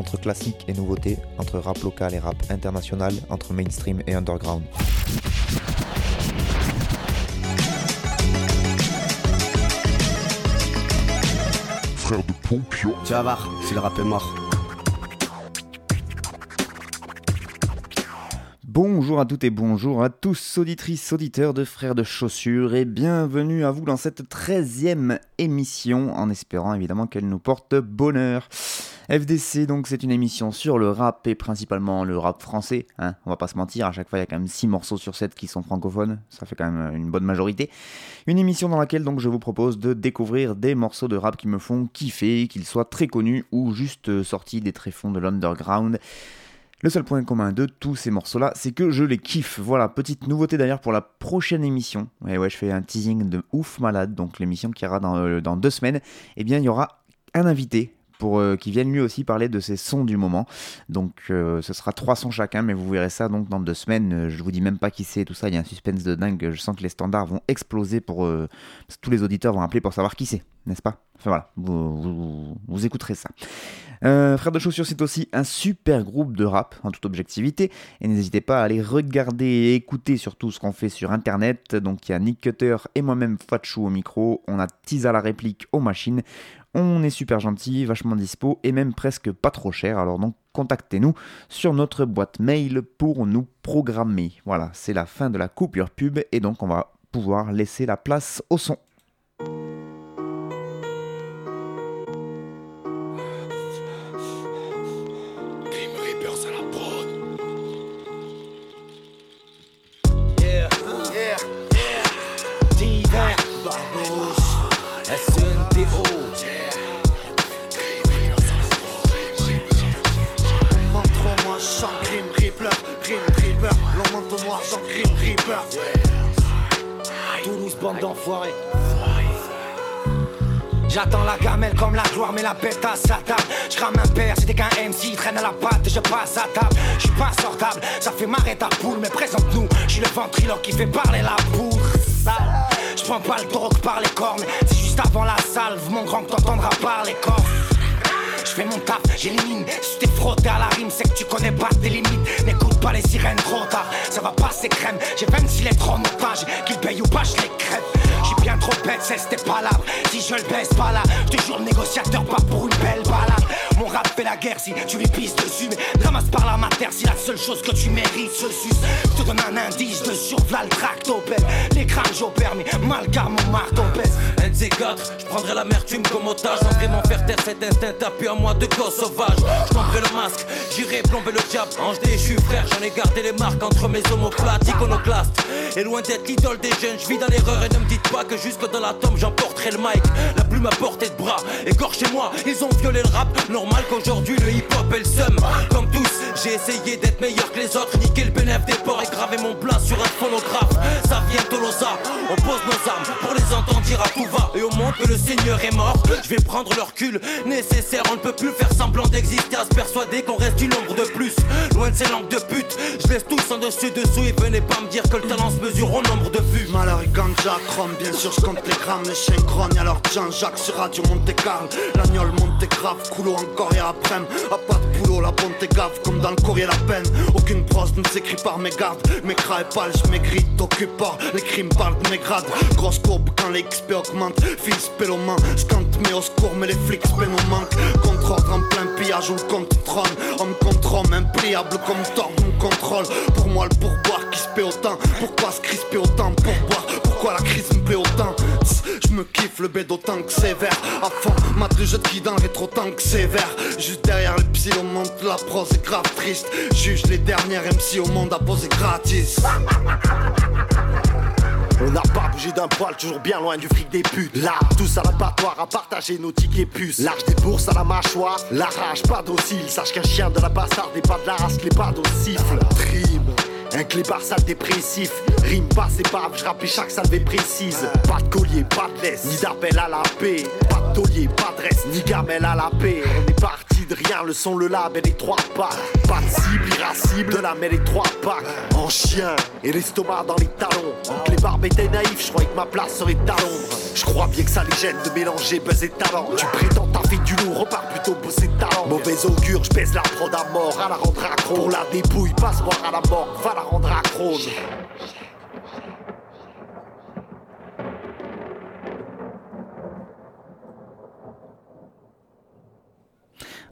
Entre classique et nouveauté, entre rap local et rap international, entre mainstream et underground. Frère de Pompio. Tu vas voir, si le rap est mort. Bonjour à toutes et bonjour à tous, auditrices, auditeurs de Frères de Chaussures, et bienvenue à vous dans cette 13e émission, en espérant évidemment qu'elle nous porte bonheur. FDC, donc, c'est une émission sur le rap et principalement le rap français. Hein, on va pas se mentir, à chaque fois il y a quand même 6 morceaux sur 7 qui sont francophones, ça fait quand même une bonne majorité. Une émission dans laquelle donc je vous propose de découvrir des morceaux de rap qui me font kiffer, qu'ils soient très connus ou juste sortis des tréfonds de l'underground. Le seul point commun de tous ces morceaux-là, c'est que je les kiffe. Voilà, petite nouveauté d'ailleurs pour la prochaine émission. Ouais, ouais, je fais un teasing de ouf malade, donc l'émission qui ira dans, euh, dans deux semaines. Eh bien, il y aura un invité pour euh, qui vienne lui aussi parler de ses sons du moment. Donc, euh, ce sera trois sons chacun, mais vous verrez ça donc dans deux semaines. Euh, je vous dis même pas qui c'est, tout ça. Il y a un suspense de dingue. Je sens que les standards vont exploser pour tous les auditeurs vont appeler pour savoir qui c'est, n'est-ce pas? Enfin voilà, vous, vous- écouterez ça. Frères de Chaussures, c'est aussi un super groupe de rap, en toute objectivité. Et n'hésitez pas à aller regarder et écouter surtout ce qu'on fait sur internet. Donc il y a Nick Cutter et moi-même Fatchou au micro. On a Tisa la réplique aux machines. On est super gentil, vachement dispo et même presque pas trop cher. Alors donc contactez-nous sur notre boîte mail pour nous programmer. Voilà, c'est la fin de la coupure pub et donc on va pouvoir laisser la place au son. Toulouse, bande d'enfoirés. J'attends la gamelle comme la gloire, mais la bête à sa table. Je rame un père, c'était qu'un MC, traîne à la patte je passe à table. Je suis pas sortable, ça fait marrer ta poule, mais présente-nous. Je suis le ventriloque qui fait parler la poudre. Je prends pas le drogue par les cornes, c'est juste avant la salve, mon grand que par les corps. Je fais mon taf, j'élimine. Si t'es frotté à la rime, c'est que tu connais pas tes limites. N'écoute pas les sirènes trop tard, ça va passer crème. J'ai 26 lettres en otage, qu'ils payent ou pas, je les crève. J'suis bien trop bête, c'est pas là. Si je le baisse pas là, le négociateur, pas pour une belle balade. Mon rap fait la guerre si tu lui pisses dessus. Mais ramasse par la matière si la seule chose que tu mérites se suce. Je te donne un indice de survla le. Les crânes j'opère, mais mal car mon marteau pèse. NC4, je prendrai l'amertume comme otage Sans vraiment faire taire cet instinct tapis à moi de gosse sauvage Je le masque, j'irai plomber le diable Ange déchu frère, j'en ai gardé les marques entre mes omoplates iconoclastes Et loin d'être l'idole des jeunes, je vis dans l'erreur Et ne me dites pas que jusque dans la tombe j'emporterai le mic plume à portée de bras, écorchez-moi Ils ont violé le rap, normal qu'aujourd'hui le hip-hop est le seum. Comme tous, j'ai essayé d'être meilleur que les autres. Niquer le bénéfice des ports et graver mon plat sur un phonographe. Ça vient Tolosa, on pose nos armes. Pour les entendre dire à tout va. Et au monde que le Seigneur est mort. Je vais prendre le recul nécessaire. On ne peut plus faire semblant d'exister À se persuader qu'on reste une ombre de plus. Loin de ces langues de pute. Je laisse tous en dessus dessous. Et venez pas me dire que le talent se mesure au nombre de vues. Malheur et ganja, chrome, bien sûr je compte les grammes, les chiens grognent alors Jean-Jacques sur Radio Monte Carlo, l'agnole monte grave, coulo encore hier après à pas de boulot, la bonne gave comme dans le courrier la peine, aucune prose ne s'écrit par mes gardes, mes cras et pâles, je maigris, t'occupe pas, les crimes parlent de mes grades, grosse courbe quand les XP augmentent, fils péloman, scante mais au secours mais les flics nous manquent, contre ordre en plein pillage ou le contre trône, homme contre homme, impliable comme tord me contrôle, pour moi le pourboire qui se paie autant, pourquoi se crisper autant pour boire, pourquoi la crise me plaît autant Je me kiffe le bed autant que sévère À fond, ma je qui dans le que sévère Juste derrière le psy on monte la prose est grave triste Juge les dernières MC au monde à poser gratis On n'a pas bougé d'un poil, toujours bien loin du fric des putes. Là, tous à l'abattoir à partager nos tickets puces. Large des bourses à la mâchoire, la rage pas docile. Sache qu'un chien de la bassarde n'est pas de la race, les pas. Trim. Un clébard sale dépressif, rime pas épave, je rappelle chaque salve précise. Pas de collier, pas de laisse, ni d'appel à la paix. Pas de taulier, pas de reste, ni gamelle à la paix. On est parti de rien, le son, le lab et les trois pas. Pas de cible, irascible, de la mêle et trois packs. En chien, et l'estomac dans les talons. Les barbes étaient naïfs, je croyais que ma place serait à l'ombre. Je crois bien que ça les gêne de mélanger buzz et talent. Tu prétends ta fille du lourd, repars plutôt bosser talent. Mauvais augure, je pèse la prod à mort, à la rendre accro. Pour la dépouille, passe voir à la mort, va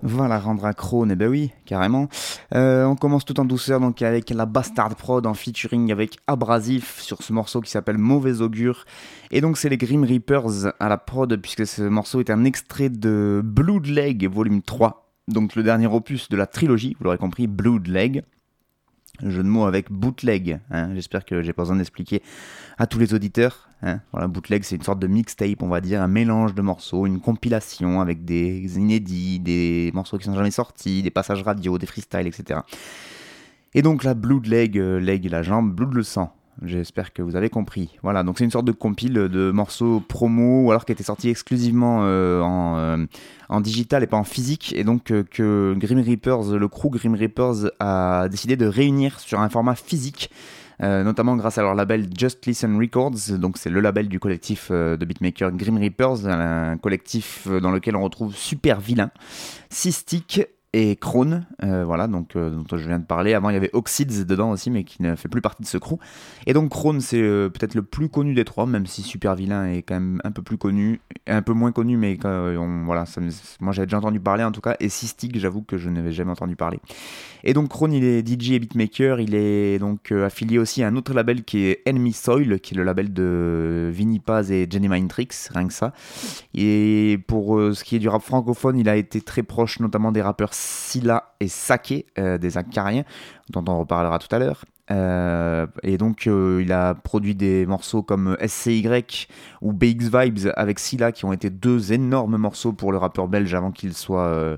Voilà, rendre à Krone, eh ben oui, carrément. Euh, on commence tout en douceur donc avec la Bastard Prod en featuring avec Abrasif sur ce morceau qui s'appelle Mauvais Augure. Et donc c'est les Grim Reapers à la prod puisque ce morceau est un extrait de Blood Leg volume 3. Donc le dernier opus de la trilogie, vous l'aurez compris, Blood Leg jeu de mots avec bootleg. Hein. J'espère que j'ai pas besoin d'expliquer à tous les auditeurs. Hein. Bootleg, c'est une sorte de mixtape, on va dire, un mélange de morceaux, une compilation avec des inédits, des morceaux qui sont jamais sortis, des passages radio, des freestyles, etc. Et donc la Blood Leg, euh, leg la jambe, Blood le sang. J'espère que vous avez compris. Voilà, donc c'est une sorte de compile de morceaux promo, ou alors qui était sorti exclusivement euh, en, euh, en, digital et pas en physique, et donc euh, que Grim Reapers, le crew Grim Reapers a décidé de réunir sur un format physique. notamment grâce à leur label Just Listen Records, donc c'est le label du collectif de beatmaker Grim Reapers, un collectif dans lequel on retrouve Super Vilain, Cystic et Krone, euh, voilà, donc euh, dont je viens de parler. Avant, il y avait Oxides dedans aussi, mais qui ne fait plus partie de ce crew. Et donc Krone, c'est euh, peut-être le plus connu des trois, même si Super Vilain est quand même un peu plus connu, un peu moins connu, mais voilà, ça moi j'avais déjà entendu parler en tout cas. Et Cystic, j'avoue que je n'avais jamais entendu parler. Et donc Krone, il est DJ et beatmaker. Il est donc affilié aussi à un autre label qui est Enemy Soil, qui est le label de Vinny Paz et Jenny Mindtrix, rien que ça. Et pour ce qui est du rap francophone, il a été très proche, notamment des rappeurs Silla et Sake, euh, des Acariens, dont on reparlera tout à l'heure. Euh, et donc, euh, il a produit des morceaux comme SCY ou BX Vibes avec Silla, qui ont été deux énormes morceaux pour le rappeur belge avant qu'il soit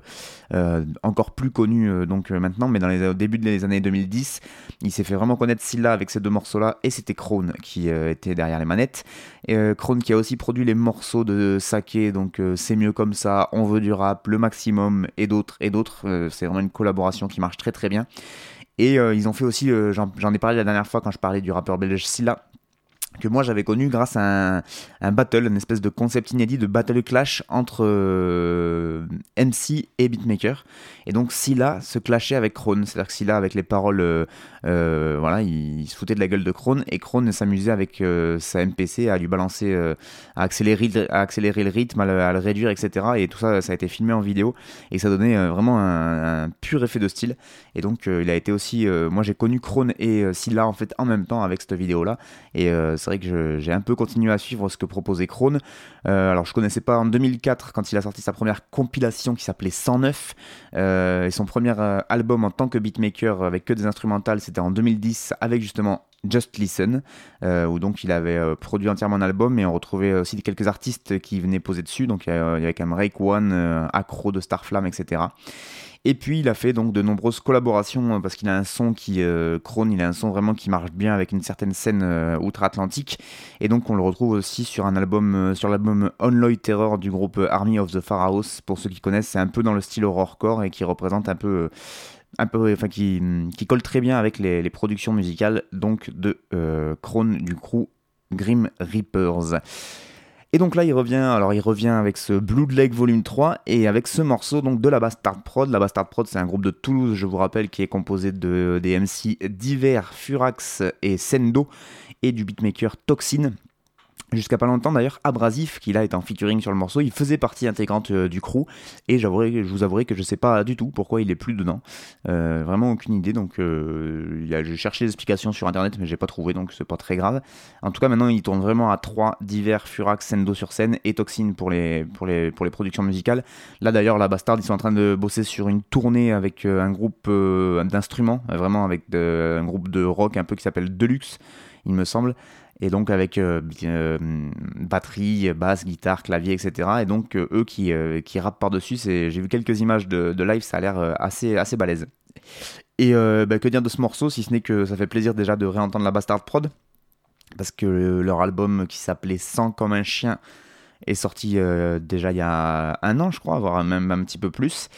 euh, encore plus connu donc maintenant. Mais dans les, au début des années 2010, il s'est fait vraiment connaître Silla avec ces deux morceaux-là, et c'était Krone qui était derrière les manettes. Et Krone qui a aussi produit les morceaux de Sake, donc C'est mieux comme ça, On veut du rap, Le Maximum, et d'autres, et d'autres. C'est vraiment une collaboration qui marche très très bien. Et euh, ils ont fait aussi, euh, j'en ai parlé la dernière fois quand je parlais du rappeur belge Silla, que moi j'avais connu grâce à un, battle, une espèce de concept inédit de battle clash entre euh, MC et beatmaker. Et donc Silla se clashait avec Krone, c'est-à-dire que Silla avec les paroles, euh, euh, voilà, il, se foutait de la gueule de Krone et Krone s'amusait avec sa MPC à lui balancer, à, accélérer, le rythme, à le, réduire, etc. Et tout ça, ça a été filmé en vidéo et ça donnait vraiment un, pur effet de style. Et donc il a été aussi, moi j'ai connu Krone et Silla en fait en même temps avec cette vidéo là. Et c'est vrai que j'ai un peu continué à suivre ce que proposait Krone. Euh, alors je connaissais pas en 2004 quand il a sorti sa première compilation qui s'appelait 109 euh, et son premier euh, album en tant que beatmaker avec que des instrumentales c'était en 2010 avec justement Just Listen, où donc il avait produit entièrement un album, et on retrouvait aussi quelques artistes qui venaient poser dessus, donc il y avait quand même Rake One, Acro de Starflame, etc. Et puis il a fait donc de nombreuses collaborations euh, parce qu'il a un son qui euh, il a un son vraiment qui marche bien avec une certaine scène euh, outre-Atlantique. Et donc on le retrouve aussi sur un album, euh, sur l'album Unloy Terror du groupe Army of the Pharaohs. Pour ceux qui connaissent, c'est un peu dans le style horrorcore et qui représente un peu un peu, enfin qui, qui, colle très bien avec les, les productions musicales donc de euh, du crew Grim Reapers. Et donc là, il revient, alors il revient avec ce Blood Lake Volume 3 et avec ce morceau donc de la Bastard Prod. La Bastard Prod, c'est un groupe de Toulouse, je vous rappelle, qui est composé de des MC Divers, Furax et Sendo et du beatmaker Toxin Jusqu'à pas longtemps d'ailleurs, Abrasif, qui là est en featuring sur le morceau, il faisait partie intégrante euh, du crew, et je vous avouerai que je sais pas du tout pourquoi il est plus dedans. Euh, vraiment aucune idée, donc euh, des explications sur internet, mais j'ai pas trouvé, donc c'est pas très grave. En tout cas, maintenant il tourne vraiment à trois divers Furax, Sendo sur scène et Toxin pour les, pour les, pour les productions musicales. Là d'ailleurs, la Bastard, ils sont en train de bosser sur une tournée avec un groupe d'instruments, vraiment avec un groupe de rock un peu qui s'appelle Deluxe, il me semble. Et donc avec euh, euh, batterie, basse, guitare, clavier, etc. Et donc euh, eux qui, qui rappent par-dessus, j'ai vu quelques images de, live, ça a l'air assez, assez balèze. Et bah, que dire de ce morceau, si ce n'est que ça fait plaisir déjà de réentendre la Bastard Prod, parce que leur album qui s'appelait Sang comme un chien est sorti déjà il y a un an, je crois, voire même un petit peu plus.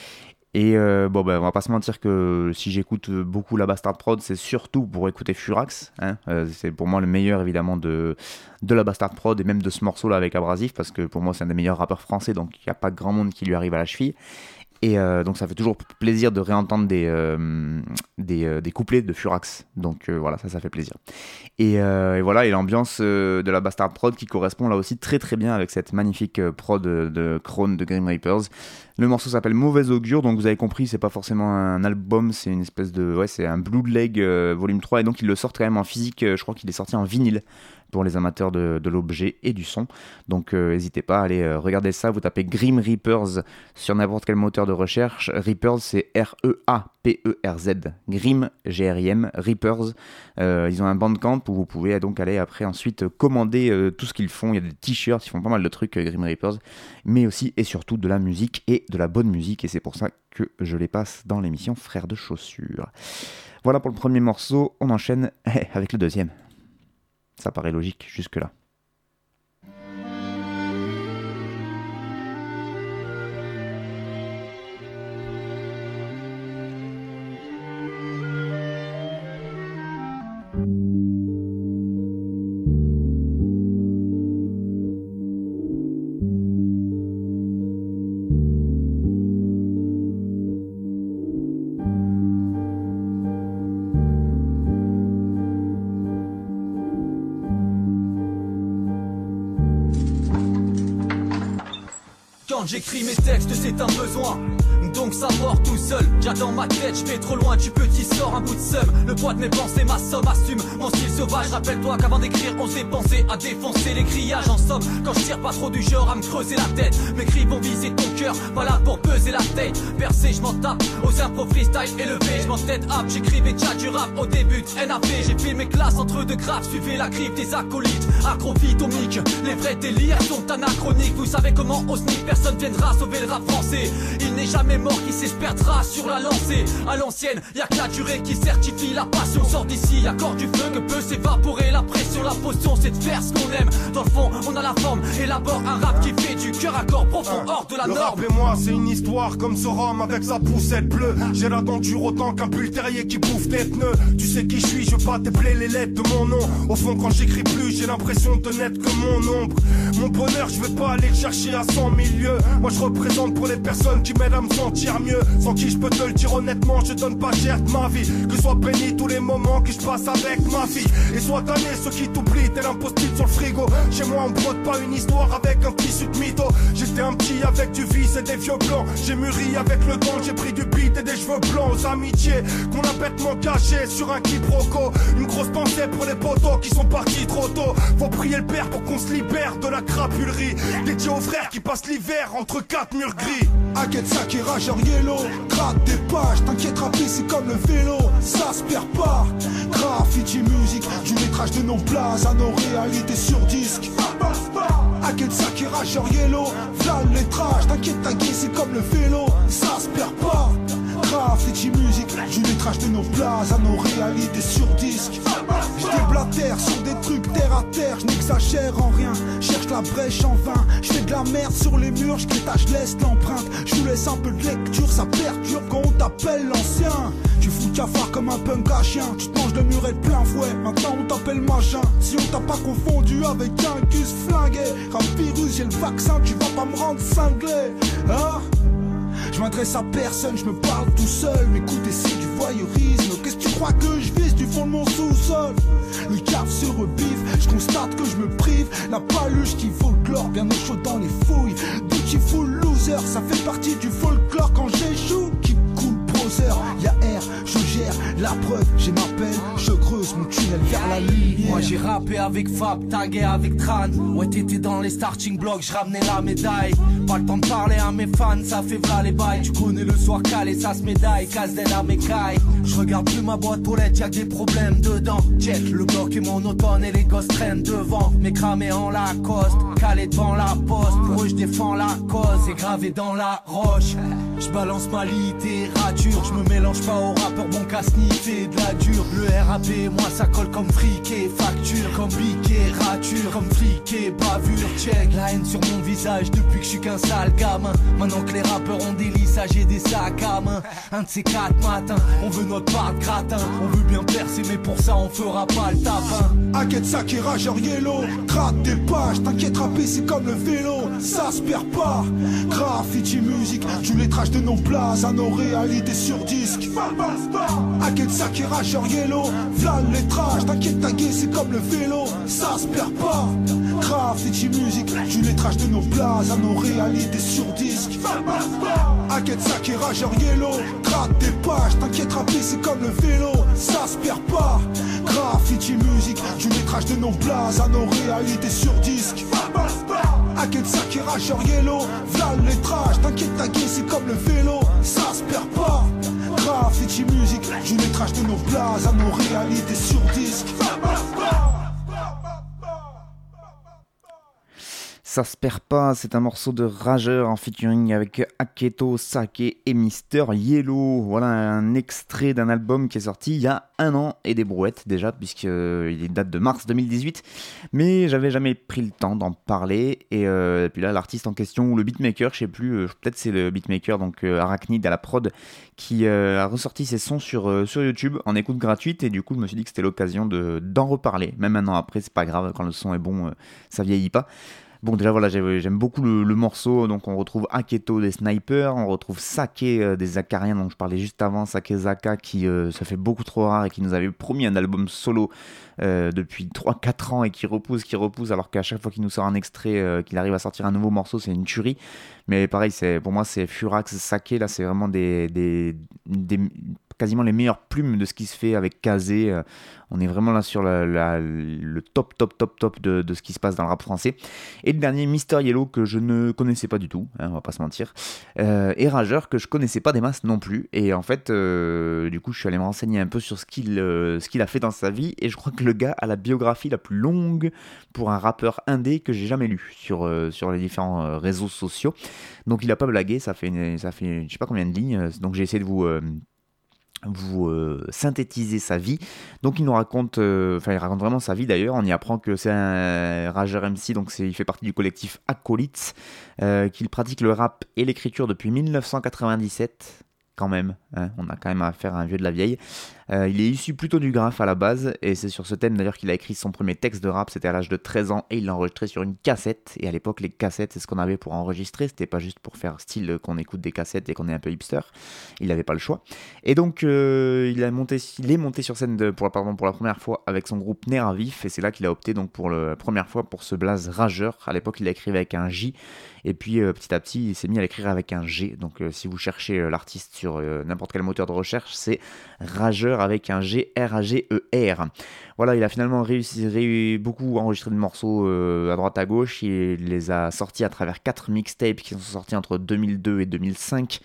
Et euh, bon, ben, on va pas se mentir que si j'écoute beaucoup la Bastard Prod, c'est surtout pour écouter Furax. Hein. Euh, c'est pour moi le meilleur évidemment de, de la Bastard Prod et même de ce morceau là avec Abrasif parce que pour moi c'est un des meilleurs rappeurs français donc il n'y a pas grand monde qui lui arrive à la cheville. Et euh, donc ça fait toujours plaisir de réentendre des, euh, des, des, couplets de Furax. Donc voilà, ça, ça fait plaisir. Et, voilà, et l'ambiance de la Bastard Prod qui correspond là aussi très très bien avec cette magnifique prod de, de Krone de Grim Reapers. Le morceau s'appelle Mauvaise Augure, donc vous avez compris, c'est pas forcément un album, c'est une espèce de. Ouais, c'est un Blue Leg euh, volume 3, et donc il le sort quand même en physique, euh, je crois qu'il est sorti en vinyle pour les amateurs de, l'objet et du son. Donc euh, n'hésitez pas à aller regarder ça, vous tapez Grim Reapers sur n'importe quel moteur de recherche. Reapers, c'est R-E-A-P-E-R-Z. Grim, G-R-I-M, Reapers. ils ont un bandcamp où vous pouvez donc aller après ensuite commander tout ce qu'ils font. Il y a des t-shirts, ils font pas mal de trucs, Grim Reapers, mais aussi et surtout de la musique et de la bonne musique et c'est pour ça que je les passe dans l'émission Frères de chaussures. Voilà pour le premier morceau, on enchaîne avec le deuxième. Ça paraît logique jusque-là. J'écris mes textes, c'est un besoin donc ça mort tout seul. J'attends ma tête, je trop loin, tu petit sors un bout de seum. Le poids de mes pensées, ma somme assume mon style sauvage. Rappelle-toi qu'avant d'écrire, on s'est pensé à défoncer les grillages en somme. Quand je tire pas trop du genre à me creuser la tête, mes cris vont viser ton cœur, pas là pour peser la tête. Percé, je m'en tape aux impro freestyle élevé, je m'en tête up. J'écrivais déjà du rap au début NAP. J'ai fait mes classes entre deux graves, suivez la griffe des acolytes. Acrophytomique, les vrais délires sont anachroniques. Vous savez comment sneak personne viendra sauver le rap français. Il n'est jamais mort qui s'esperdra sur la lancée. À l'ancienne, y'a que la durée qui certifie la passion. Sort d'ici, accord du feu que peut s'évaporer la pression. La potion, c'est de faire ce qu'on aime. Dans le fond, on a la forme, élabore un rap qui fait du cœur à corps profond hors de la le norme. Rap et moi, c'est une histoire comme ce rhum avec sa poussette bleue. J'ai la denture autant qu'un bulle terrier qui bouffe des pneus. Tu sais qui je suis, je pas t'épeler les lettres de mon nom. Au fond, quand j'écris plus, j'ai l'impression de n'être que mon ombre. Mon bonheur, je vais pas aller le chercher à 100 milieux. Moi, je représente pour les personnes qui m'aident à me sentir mieux. Sans qui je peux te le dire honnêtement, je donne pas cher de ma vie. Que soit béni tous les moments que je passe avec ma fille. Et soit tanné ceux qui t'oublient, tel un sur le frigo. Chez moi, on brode pas une histoire avec un tissu de mytho. J'étais un petit avec du vice et des vieux blancs. J'ai mûri avec le temps, j'ai pris du beat et des cheveux blancs aux amitiés qu'on a bêtement cachées sur un quiproquo. Une grosse pensée pour les potos qui sont partis trop tôt. Faut prier le père pour qu'on se libère de la crapulerie. Dédié aux frères qui passent l'hiver entre quatre murs gris. Inquiète ça rage yellow. Gratte des pages, t'inquiète rapide c'est comme le vélo, ça se perd pas. Graffiti musique, du métrage de nos places à nos réalités sur disque. À quel ça qui rage yellow, v'là le lettrage, t'inquiète t'inquiète c'est comme le vélo, ça se perd pas. Graffiti musique, du métrage de nos places à nos réalités sur disque. J'déblatère sur des trucs terre à terre, je n'exagère en rien. Cherche la brèche en vain, je fais de la merde sur les murs, je je laisse l'empreinte. Je vous laisse un peu de lecture, ça perturbe quand on t'appelle l'ancien. Tu fous le cafard comme un punk à chien, tu te manges le muret de plein fouet. Maintenant on t'appelle machin. Si on t'a pas confondu avec un gus flingué, rap virus, j'ai le vaccin, tu vas pas me rendre cinglé. Hein? Je m'adresse à personne, je me parle tout seul. M'écoute c'est du voyeurisme. Qu'est-ce que tu crois que je vise du fond de mon sous-sol? Le caf se rebiffe, je constate que je me prive. La paluche qui folklore, bien au chaud dans les fouilles. Beautiful loser, ça fait partie du folklore quand j'échoue. Qui coule browser, je gère La preuve, j'ai ma peine, je creuse mon tunnel vers la lumière. Moi j'ai rappé avec Fab, tagué avec Tran. Ouais, t'étais dans les starting blocks, je ramenais la médaille. Pas le temps de parler à mes fans, ça fait v'là les bails. Tu connais le soir calé, ça se médaille, casse des à mes cailles. Je regarde plus ma boîte aux lettres, y'a des problèmes dedans. Check le bloc est monotone et les gosses traînent devant. Mais cramé en Lacoste, calé devant la poste. Pour eux, je défends la cause, c'est gravé dans la roche. Je balance ma littérature, je me mélange pas au rappeur bon qu'à sniffer de la dure. Le RAP, moi ça colle comme fric et facture, comme piqué, rature, comme flic et bavure. Check la haine sur mon visage depuis que je suis qu'un sale gamin. Maintenant que les rappeurs ont des lissages et des sacs à main. Un de ces quatre matins, on veut notre part gratin. On veut bien percer, mais pour ça on fera pas le tapin. Inquiète ça qui rageur yellow, gratte des pages, t'inquiète rapper c'est comme le vélo, ça se perd pas. Graffiti musique, du lettrage de nos places à nos réalités sur disque. Qui rageur yellow, v'là le lettrage, t'inquiète taguer c'est comme le vélo, ça se perd pas. Graffiti musique, du lettrage de nos places à nos réalités sur disque. Qui rageur yellow, gratte des pages, t'inquiète rapper c'est comme le vélo, ça se perd pas. Graffiti musique, du lettrage de nos places à nos réalités sur disque. Ça qui rageur yellow, v'là le lettrage, t'inquiète taguer c'est comme le vélo, ça se perd pas. Graffiti musique, du lettrage de nos places à nos réalités sur disque. Se perd pas, c'est un morceau de Rageur en featuring avec Aketo, Sake et Mister Yellow. Voilà un extrait d'un album qui est sorti il y a un an et des brouettes déjà, puisqu'il date de mars 2018. Mais j'avais jamais pris le temps d'en parler. Et, euh, puis là, l'artiste en question, ou le beatmaker, je sais plus, euh, peut-être c'est le beatmaker, donc euh, Arachnid à la prod, qui a ressorti ses sons sur, sur YouTube en écoute gratuite. Et du coup, je me suis dit que c'était l'occasion d'en reparler. Même un an après, c'est pas grave, quand le son est bon, ça vieillit pas. Bon, déjà voilà, j'aime beaucoup le, morceau. Donc, on retrouve Aketo des Snipers, on retrouve Sake des Akariens, dont je parlais juste avant, Sake Zaka, qui ça fait beaucoup trop rare et qui nous avait promis un album solo depuis 3-4 ans et qui repousse, qui repousse, alors qu'à chaque fois qu'il nous sort un extrait, qu'il arrive à sortir un nouveau morceau, c'est une tuerie. Mais pareil, pour moi, c'est Furax, Sake, là, c'est vraiment des quasiment les meilleures plumes de ce qui se fait avec Kazé. On est vraiment là sur le top, top, top, top de, ce qui se passe dans le rap français. Et le dernier, Mister Yellow, que je ne connaissais pas du tout, hein, on va pas se mentir. Euh, et Rageur, que je connaissais pas des masses non plus. Et en fait, euh, du coup, je suis allé me renseigner un peu sur ce qu'il euh, a fait dans sa vie. Et je crois que le gars a la biographie la plus longue pour un rappeur indé que j'ai jamais lu sur, sur les différents réseaux sociaux. Donc il a pas blagué, ça fait, ça fait je sais pas combien de lignes. Donc j'ai essayé de vous vous euh, synthétiser sa vie. Donc il nous raconte, euh, enfin il raconte vraiment sa vie d'ailleurs. On y apprend que c'est un rageur MC, donc il fait partie du collectif Acolytes, euh, qu'il pratique le rap et l'écriture depuis 1997 quand même. Hein. on a quand même affaire à un vieux de la vieille. Euh, il est issu plutôt du graphe à la base, et c'est sur ce thème d'ailleurs qu'il a écrit son premier texte de rap, c'était à l'âge de 13 ans, et il l'a enregistré sur une cassette. Et à l'époque, les cassettes, c'est ce qu'on avait pour enregistrer, c'était pas juste pour faire style qu'on écoute des cassettes et qu'on est un peu hipster. Il n'avait pas le choix. Et donc, euh, il, est monté sur scène pour, la première fois avec son groupe Néravif, et c'est là qu'il a opté donc pour la première fois pour ce blaze rageur. À l'époque, il a écrit avec un J, et puis euh, petit à petit, il s'est mis à l'écrire avec un G. Donc, si vous cherchez l'artiste sur n'importe quel moteur de recherche, c'est Rageur avec un G, R-A-G-E-R. Voilà, il a finalement réussi, beaucoup enregistré de morceaux euh, à droite à gauche. Il les a sortis à travers quatre mixtapes qui sont sortis entre 2002 et 2005.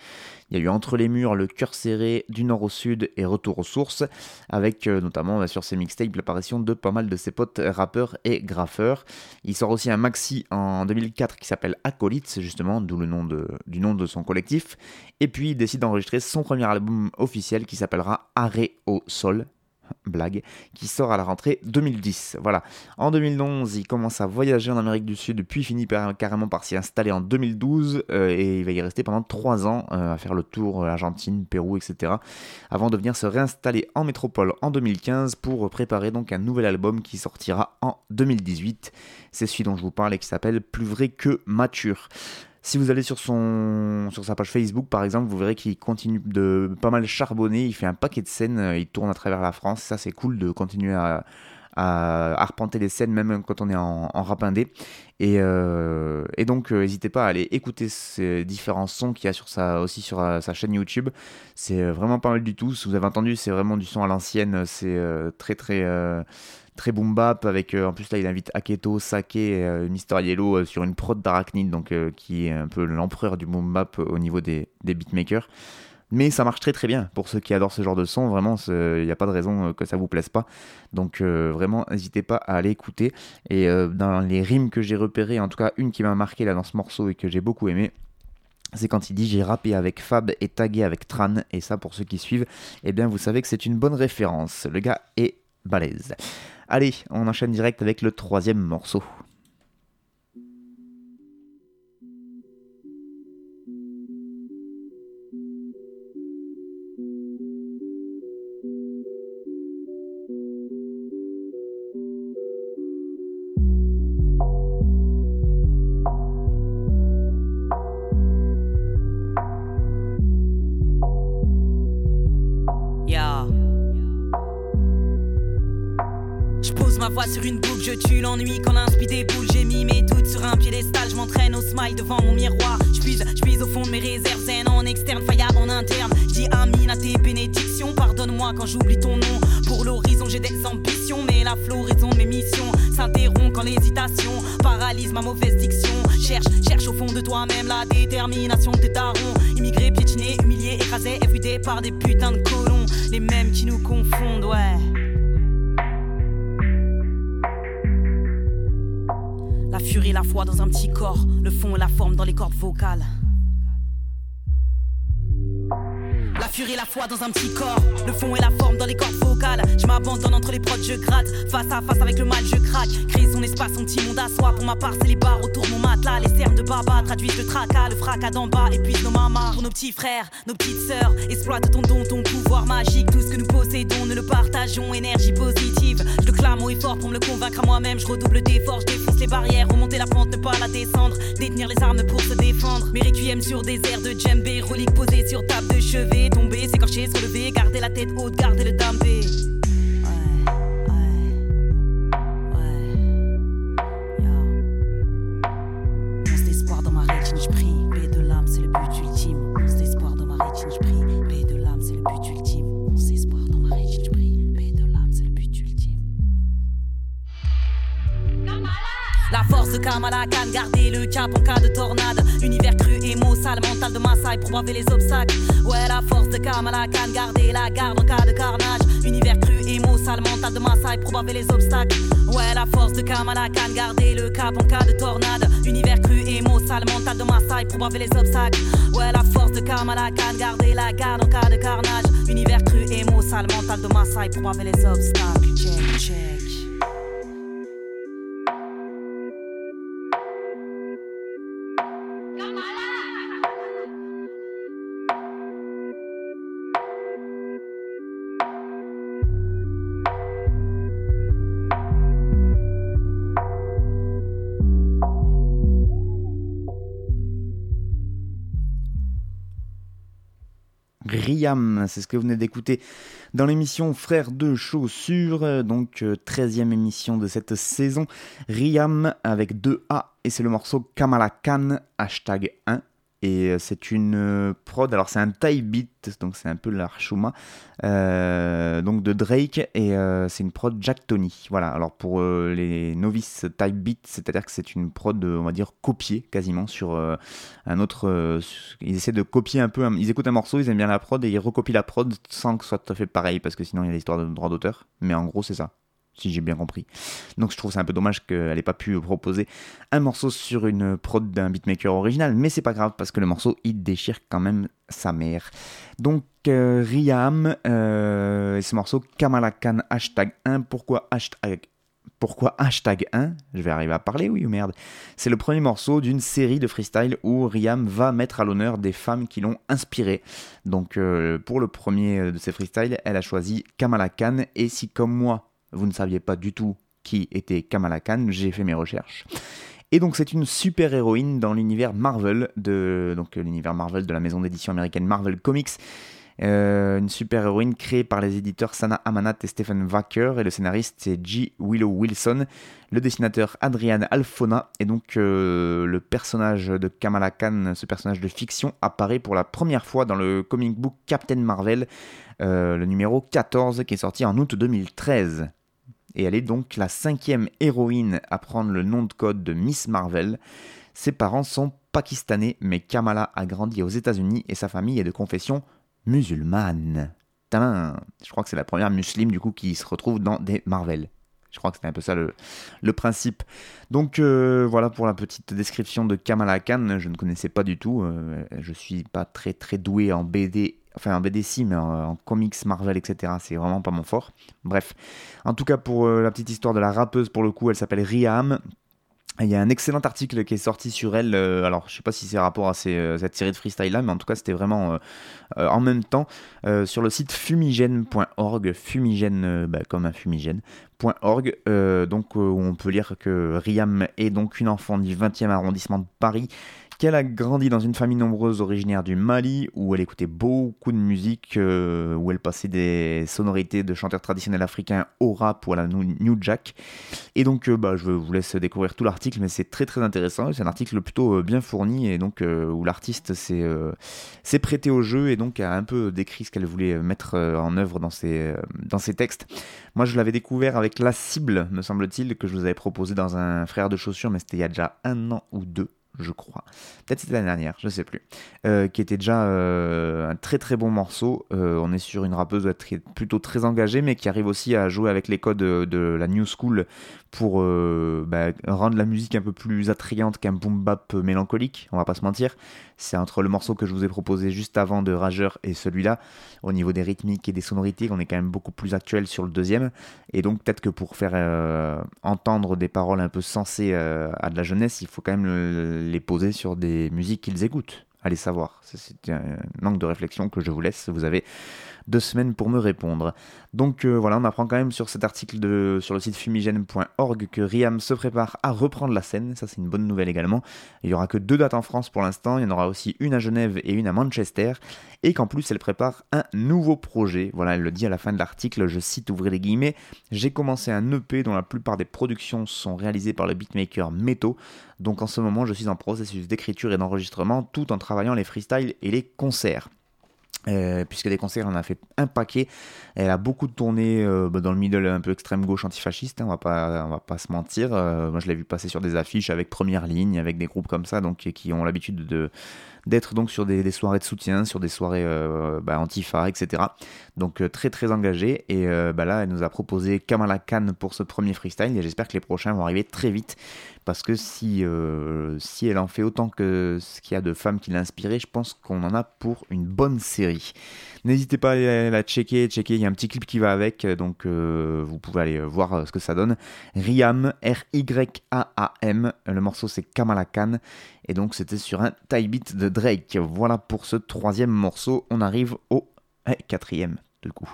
Il y a eu Entre les murs, Le cœur serré, Du nord au sud et Retour aux sources, avec euh, notamment bah, sur ces mixtapes l'apparition de pas mal de ses potes rappeurs et graffeurs. Il sort aussi un maxi en 2004 qui s'appelle Acolytes, justement, d'où le nom du nom de son collectif. Et puis il décide d'enregistrer son premier album officiel qui s'appellera Arrêt au sol, blague, qui sort à la rentrée 2010. Voilà. En 2011, il commence à voyager en Amérique du Sud, puis finit carrément par s'y installer en 2012, euh, et il va y rester pendant 3 ans euh, à faire le tour euh, Argentine, Pérou, etc. Avant de venir se réinstaller en métropole en 2015 pour préparer donc un nouvel album qui sortira en 2018. C'est celui dont je vous parle et qui s'appelle Plus vrai que mature. Si vous allez sur, son, sur sa page Facebook, par exemple, vous verrez qu'il continue de pas mal charbonner. Il fait un paquet de scènes. Il tourne à travers la France. Ça, c'est cool de continuer à, à arpenter les scènes même quand on est en, en rap indé. Et, euh, et donc n'hésitez pas à aller écouter ces différents sons qu'il y a sur sa, aussi sur sa chaîne YouTube. C'est vraiment pas mal du tout. Si vous avez entendu, c'est vraiment du son à l'ancienne. C'est très très très boom bap avec en plus là il invite Aketo, Sake, et Mister Yellow sur une prod d'Arachnid donc qui est un peu l'empereur du boom bap au niveau des, des beatmakers. Mais ça marche très très bien pour ceux qui adorent ce genre de son. Vraiment, il n'y a pas de raison que ça vous plaise pas. Donc vraiment, n'hésitez pas à aller écouter. Et dans les rimes que j'ai repérées, en tout cas une qui m'a marqué là dans ce morceau et que j'ai beaucoup aimé, c'est quand il dit j'ai rappé avec Fab et tagué avec Tran. Et ça, pour ceux qui suivent, eh bien vous savez que c'est une bonne référence. Le gars est balèze. Allez, on enchaîne direct avec le troisième morceau. Tue l'ennui quand l'inspi boules J'ai mis mes doutes sur un piédestal, je m'entraîne au smile devant mon miroir. Je puise, au fond de mes réserves zen en externe, faillable en interne. Dis Amine à tes bénédictions, pardonne-moi quand j'oublie ton nom. Pour l'horizon, j'ai des ambitions, mais la floraison mes missions s'interrompt quand l'hésitation paralyse ma mauvaise diction. Cherche, cherche au fond de toi-même la détermination de tes darons. Immigrés, piétinés, humiliés, écrasés, everyday par des putains de colons. Les mêmes qui nous confondent, ouais. La foi dans un petit corps, le fond et la forme dans les cordes vocales. Furie, la foi dans un petit corps, le fond et la forme dans les cordes vocales. Je m'abandonne entre les prods, je gratte. Face à face avec le mal, je craque. Créer son espace, son petit monde à soi. Pour ma part, c'est les barres autour mon matelas. Les cernes de baba traduisent le tracas, le fracas d'en bas. Épuise nos mamas. Pour nos petits frères, nos petites sœurs. Exploite ton don, ton pouvoir magique. Tout ce que nous possédons, nous le partageons. Énergie positive. Je le clame haut et fort pour me le convaincre à moi-même. Je redouble d'efforts, je défonce les barrières. Remonter la pente, ne pas la descendre. Détenir les armes pour se défendre. Mes requiem sur des airs de djembé. Relique posée sur table de chevet tomber, s'écorcher, se relever, garder la tête haute, garder le dampé. Khan, garder le cap en cas de tornade. Univers cru, émo, sale mental de Maasai pour braver les obstacles. Ouais, la force de Kamala Khan, garder la garde en cas de carnage. Univers cru, émo, sale mental de Maasai pour braver les obstacles. Ouais, la force de Kamala Khan, garder le cap en cas de tornade. Univers cru, émo, sale mental de Maasai pour braver les obstacles. Ouais, la force de Kamala Khan, garder la garde en cas de carnage. Univers cru, émo, sale mental de Maasai pour braver les obstacles. C'est ce que vous venez d'écouter dans l'émission Frères de chaussures, donc 13e émission de cette saison. Riam avec 2 A et c'est le morceau Kamalakan, hashtag 1. Et euh, c'est une euh, prod, alors c'est un type beat, donc c'est un peu l'archuma, euh, donc de Drake, et c'est une prod Jack Tony. Voilà, alors pour les novices type beat, c'est-à-dire que c'est une prod, on va dire, copiée quasiment sur un autre. ils essaient de copier un peu, ils écoutent un morceau, ils aiment bien la prod, et ils recopient la prod sans que ce soit tout à fait pareil, parce que sinon il y a des histoires de droit d'auteur. Mais en gros, c'est ça si j'ai bien compris. Donc je trouve c'est un peu dommage qu'elle n'ait pas pu proposer un morceau sur une prod d'un beatmaker original, mais c'est pas grave parce que le morceau il déchire quand même sa mère. Donc euh, Riam, euh, ce morceau Kamala Khan hashtag 1, pourquoi hashtag pourquoi hashtag 1 Je vais arriver à parler, oui ou merde. C'est le premier morceau d'une série de freestyle où Riam va mettre à l'honneur des femmes qui l'ont inspiré. Donc euh, pour le premier de ces freestyles, elle a choisi Kamala Khan. Et si comme moi, vous ne saviez pas du tout qui était Kamala Khan, j'ai fait mes recherches. Et donc c'est une super héroïne dans l'univers Marvel de donc l'univers Marvel de la maison d'édition américaine Marvel Comics. Euh, une super héroïne créée par les éditeurs Sana Amanat et Stephen Wacker et le scénariste c'est G. Willow Wilson, le dessinateur Adrian Alfona et donc euh, le personnage de Kamala Khan, ce personnage de fiction apparaît pour la première fois dans le comic book Captain Marvel, euh, le numéro 14 qui est sorti en août 2013. Et elle est donc la cinquième héroïne à prendre le nom de code de Miss Marvel. Ses parents sont pakistanais, mais Kamala a grandi aux États-Unis et sa famille est de confession musulmane. Je crois que c'est la première musulmane du coup qui se retrouve dans des Marvel. Je crois que c'était un peu ça le, principe. Donc euh, voilà pour la petite description de Kamala Khan. Je ne connaissais pas du tout. Euh, je suis pas très très doué en BD, enfin en BD mais en, comics Marvel, etc. C'est vraiment pas mon fort. Bref. En tout cas pour euh, la petite histoire de la rappeuse, pour le coup, elle s'appelle Riam. Il y a un excellent article qui est sorti sur elle. Euh, alors, je sais pas si c'est rapport à euh, cette série de freestyle là, mais en tout cas, c'était vraiment en même temps sur le site fumigène.org, fumigène bah, comme un fumigène.org, donc on peut lire que Riam est donc une enfant du 20e arrondissement de Paris qu'elle a grandi dans une famille nombreuse originaire du Mali, où elle écoutait beaucoup de musique, euh, où elle passait des sonorités de chanteurs traditionnels africains au rap ou à la New Jack. Et donc, euh, bah, je vous laisse découvrir tout l'article, mais c'est très très intéressant. C'est un article plutôt euh, bien fourni, et donc où l'artiste s'est prêté au jeu et donc a un peu décrit ce qu'elle voulait mettre en œuvre dans ses, dans textes. Moi, je l'avais découvert avec La Cible, me semble-t-il, que je vous avais proposé dans un frère de chaussures, mais c'était il y a déjà un an ou deux je crois. Peut-être c'était l'année dernière, je sais plus. Euh, qui était déjà euh, un très très bon morceau. Euh, on est sur une rappeuse plutôt très engagée, mais qui arrive aussi à jouer avec les codes de, la New School pour bah, rendre la musique un peu plus attrayante qu'un boom bap mélancolique, on va pas se mentir. C'est entre le morceau que je vous ai proposé juste avant de Rageur et celui-là, au niveau des rythmiques et des sonorités, on est quand même beaucoup plus actuel sur le deuxième. Et donc peut-être que pour faire entendre des paroles un peu sensées à de la jeunesse, il faut quand même le les poser sur des musiques qu'ils écoutent. Allez savoir. C'est un manque de réflexion que je vous laisse. Vous avez deux semaines pour me répondre. Donc euh, voilà, on apprend quand même sur cet article sur le site fumigène.org que Riam se prépare à reprendre la scène. Ça, c'est une bonne nouvelle également. Il y aura que deux dates en France pour l'instant. Il y en aura aussi une à Genève et une à Manchester. Et qu'en plus, elle prépare un nouveau projet. Voilà, elle le dit à la fin de l'article. Je cite, ouvrez les guillemets. J'ai commencé un EP dont la plupart des productions sont réalisées par le beatmaker Meto. Donc en ce moment, je suis en processus d'écriture et d'enregistrement tout en travaillant les freestyles et les concerts. Euh, puisque des concerts, on a fait un paquet. Elle a beaucoup de tournées euh, bah, dans le middle un peu extrême gauche antifasciste, hein, on va pas, se mentir. Euh, moi, je l'ai vu passer sur des affiches avec Première Ligne, avec des groupes comme ça, donc qui ont l'habitude de d'être donc sur des, soirées de soutien, sur des soirées bah, antifa, etc. Donc très très engagée. Et bah, là, elle nous a proposé Kamala Khan pour ce premier freestyle. Et j'espère que les prochains vont arriver très vite, parce que si si elle en fait autant que ce qu'il y a de femmes qui l'a inspiré, je pense qu'on en a pour une bonne série. N'hésitez pas à la checker, checker, il y a un petit clip qui va avec, donc euh, vous pouvez aller voir euh, ce que ça donne. Riam, R-Y-A-A-M, le morceau c'est Kamala Khan, et donc c'était sur un tie beat de Drake. Voilà pour ce troisième morceau, on arrive au eh, quatrième de coup.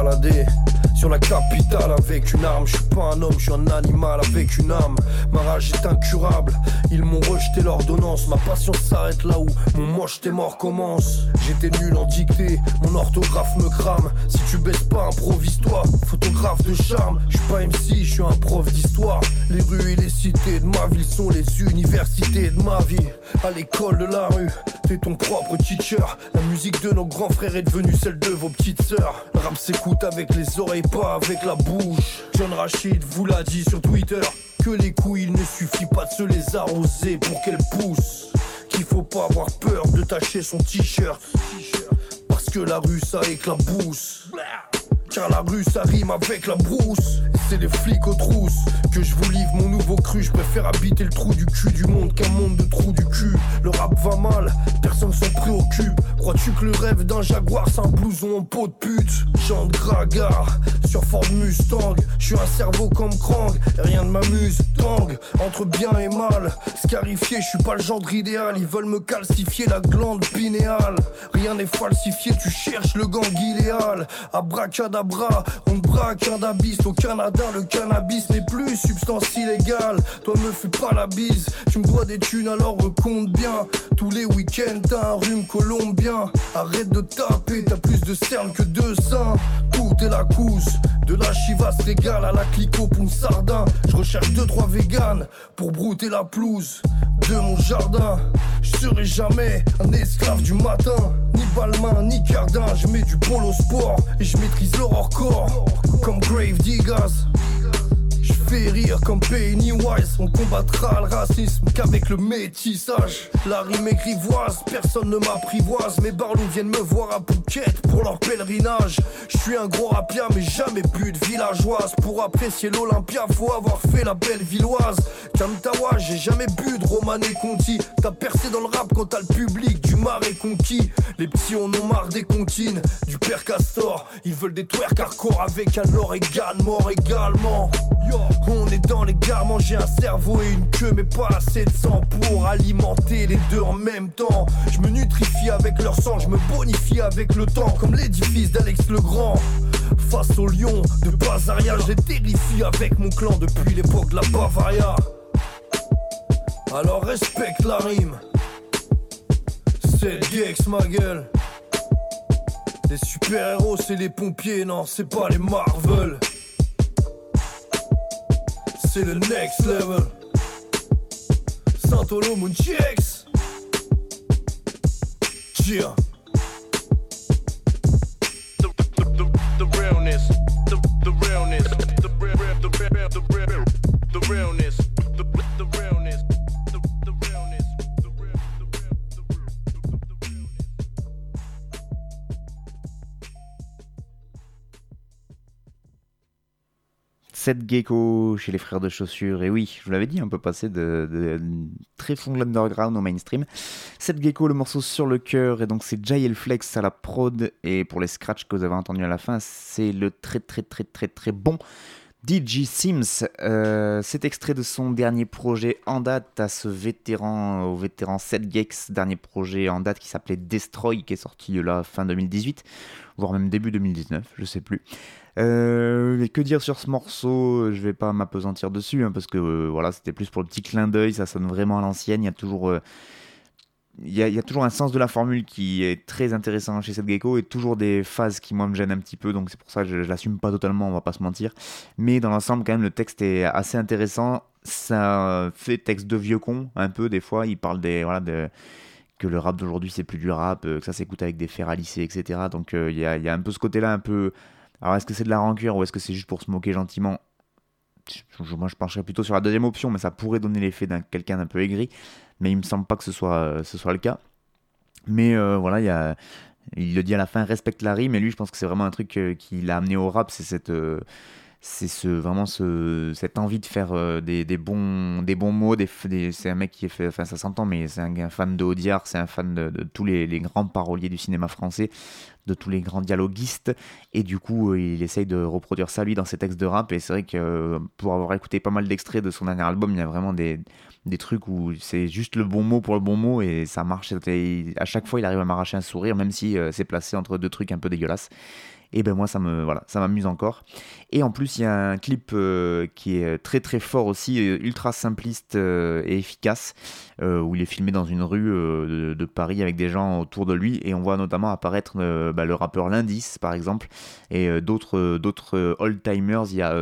J'aime me balader sur la capitale avec une arme. Je suis pas un homme, je suis un animal avec une âme. Ma rage est incurable, ils m'ont rejeté l'ordonnance. Ma passion s'arrête là où mon moche t'es mort commence. J'étais nul en dictée, mon orthographe me crame. Si tu baisses pas, improvise-toi, photographe de charme. Je suis pas MC, je suis un prof d'histoire. Les rues et les cités de ma ville sont les universités de ma vie. À l'école de la rue, t'es ton propre teacher. La musique de nos grands frères est devenue celle de vos petites sœurs. Le rap s'écoute avec les oreilles pas avec la bouche. John Rachid vous l'a dit sur Twitter que les couilles, il ne suffit pas de se les arroser pour qu'elles poussent. Qu'il faut pas avoir peur de tacher son t-shirt. Parce que la rue ça éclabousse. Car la rue ça rime avec la brousse Et c'est les flics aux trousses Que je vous livre mon nouveau cru Je préfère habiter le trou du cul du monde Qu'un monde de trous du cul Le rap va mal, personne s'en préoccupe Crois-tu que le rêve d'un jaguar c'est un blouson en peau de pute? Chante Gragar sur Ford Mustang Je suis un cerveau comme Krang rien ne m'amuse tangue entre bien et mal. Scarifié, je suis pas le genre idéal. Ils veulent me calcifier la glande pinéale. Rien n'est falsifié, tu cherches le gang idéal. Abracadabra, on braque abysse. Au Canada, le cannabis n'est plus substance illégale. Toi, me fais pas la bise. Tu me dois des thunes, alors compte bien. Tous les week-ends, t'as un rhume colombien. Arrête de taper, t'as plus de cernes que de seins. Tout est la couche de la chivas régale à la clico pour sardin. Je recherche deux trois véganes pour brouter la pelouse de mon jardin. Je serai jamais un esclave du matin, ni balmain, ni cardin. Je mets du polo sport et je maîtrise l'aurore corps comme Grave Diggers rire comme Pennywise. On combattra le racisme qu'avec le métissage. La rime est grivoise, personne ne m'apprivoise. Mes barlots viennent me voir à Phuket pour leur pèlerinage. Je suis un gros rapia, mais jamais plus de villageoise. Pour apprécier l'Olympia, faut avoir fait la belle villoise. Kamtawa, j'ai jamais bu de et Conti. T'as percé dans le rap quand t'as le public du marais conquis. Les petits en ont marre des comptines, du père Castor. Ils veulent des twerk hardcore avec un Oregon mort également. On est dans les gares, manger un cerveau et une queue, mais pas assez de sang pour alimenter les deux en même temps. Je me nutrifie avec leur sang, je me bonifie avec le temps, comme l'édifice d'Alex le Grand. Face au lion de Bazaria, je les terrifie avec mon clan depuis l'époque de la Bavaria. Alors respecte la rime. C'est Gex ma gueule. Les super-héros, c'est les pompiers, non, c'est pas les Marvel c'est le next level. Santolo Munchiex. Yeah. The, the, the, the realness, the, the realness, the, the, the, the, the, the realness, the, 7 Gecko chez les frères de chaussures. Et oui, je vous l'avais dit, on peut passer de, très fond de l'underground au mainstream. 7 Gecko, le morceau sur le cœur, et donc c'est Jail Flex à la prod. Et pour les scratchs que vous avez entendus à la fin, c'est le très très très très très bon DJ Sims, euh, cet extrait de son dernier projet en date à ce vétéran, au vétéran 7 Gex, dernier projet en date qui s'appelait Destroy, qui est sorti là fin 2018, voire même début 2019, je sais plus. Euh, que dire sur ce morceau? Je vais pas m'apesantir dessus, hein, parce que euh, voilà, c'était plus pour le petit clin d'œil, ça sonne vraiment à l'ancienne, il y a toujours il y, a, toujours un sens de la formule qui est très intéressant chez cette gecko et toujours des phases qui moi me gênent un petit peu donc c'est pour ça que je, l'assume pas totalement on va pas se mentir. Mais dans l'ensemble quand même le texte est assez intéressant ça fait texte de vieux con un peu des fois il parle des voilà de que le rap d'aujourd'hui c'est plus du rap euh, que ça s'écoute avec des fers à lisser etc donc euh, il y, a, y, a, un peu ce côté là un peu alors est-ce que c'est de la rancœur ou est-ce que c'est juste pour se moquer gentiment? Moi je pencherais plutôt sur la deuxième option mais ça pourrait donner l'effet d'un quelqu'un d'un peu aigri mais il me semble pas que ce soit, euh, le cas. Mais euh, voilà, il le dit à la fin, respecte Larry, mais lui, je pense que c'est vraiment un truc euh, qui l'a amené au rap, c'est cette, c'est ce, vraiment ce, cette envie de faire des, des, bons, des bons mots. Des, c'est un mec qui est fait, enfin ça s'entend, mais c'est un, fan de Audiard, c'est un fan de, tous les, les, grands paroliers du cinéma français, de tous les grands dialoguistes, et du coup il essaye de reproduire ça lui dans ses textes de rap. Et c'est vrai que pour avoir écouté pas mal d'extraits de son dernier album, il y a vraiment des, des trucs où c'est juste le bon mot pour le bon mot et ça marche. à chaque fois, il arrive à m'arracher un sourire, même si euh, c'est placé entre deux trucs un peu dégueulasses. Et ben moi, ça me voilà, ça m'amuse encore. Et en plus, il y a un clip euh, qui est très très fort aussi, euh, ultra simpliste et efficace, où il est filmé dans une rue de, Paris avec des gens autour de lui, et on voit notamment apparaître bah, le rappeur Lindis, par exemple, et d'autres d'autres old timers. Il y a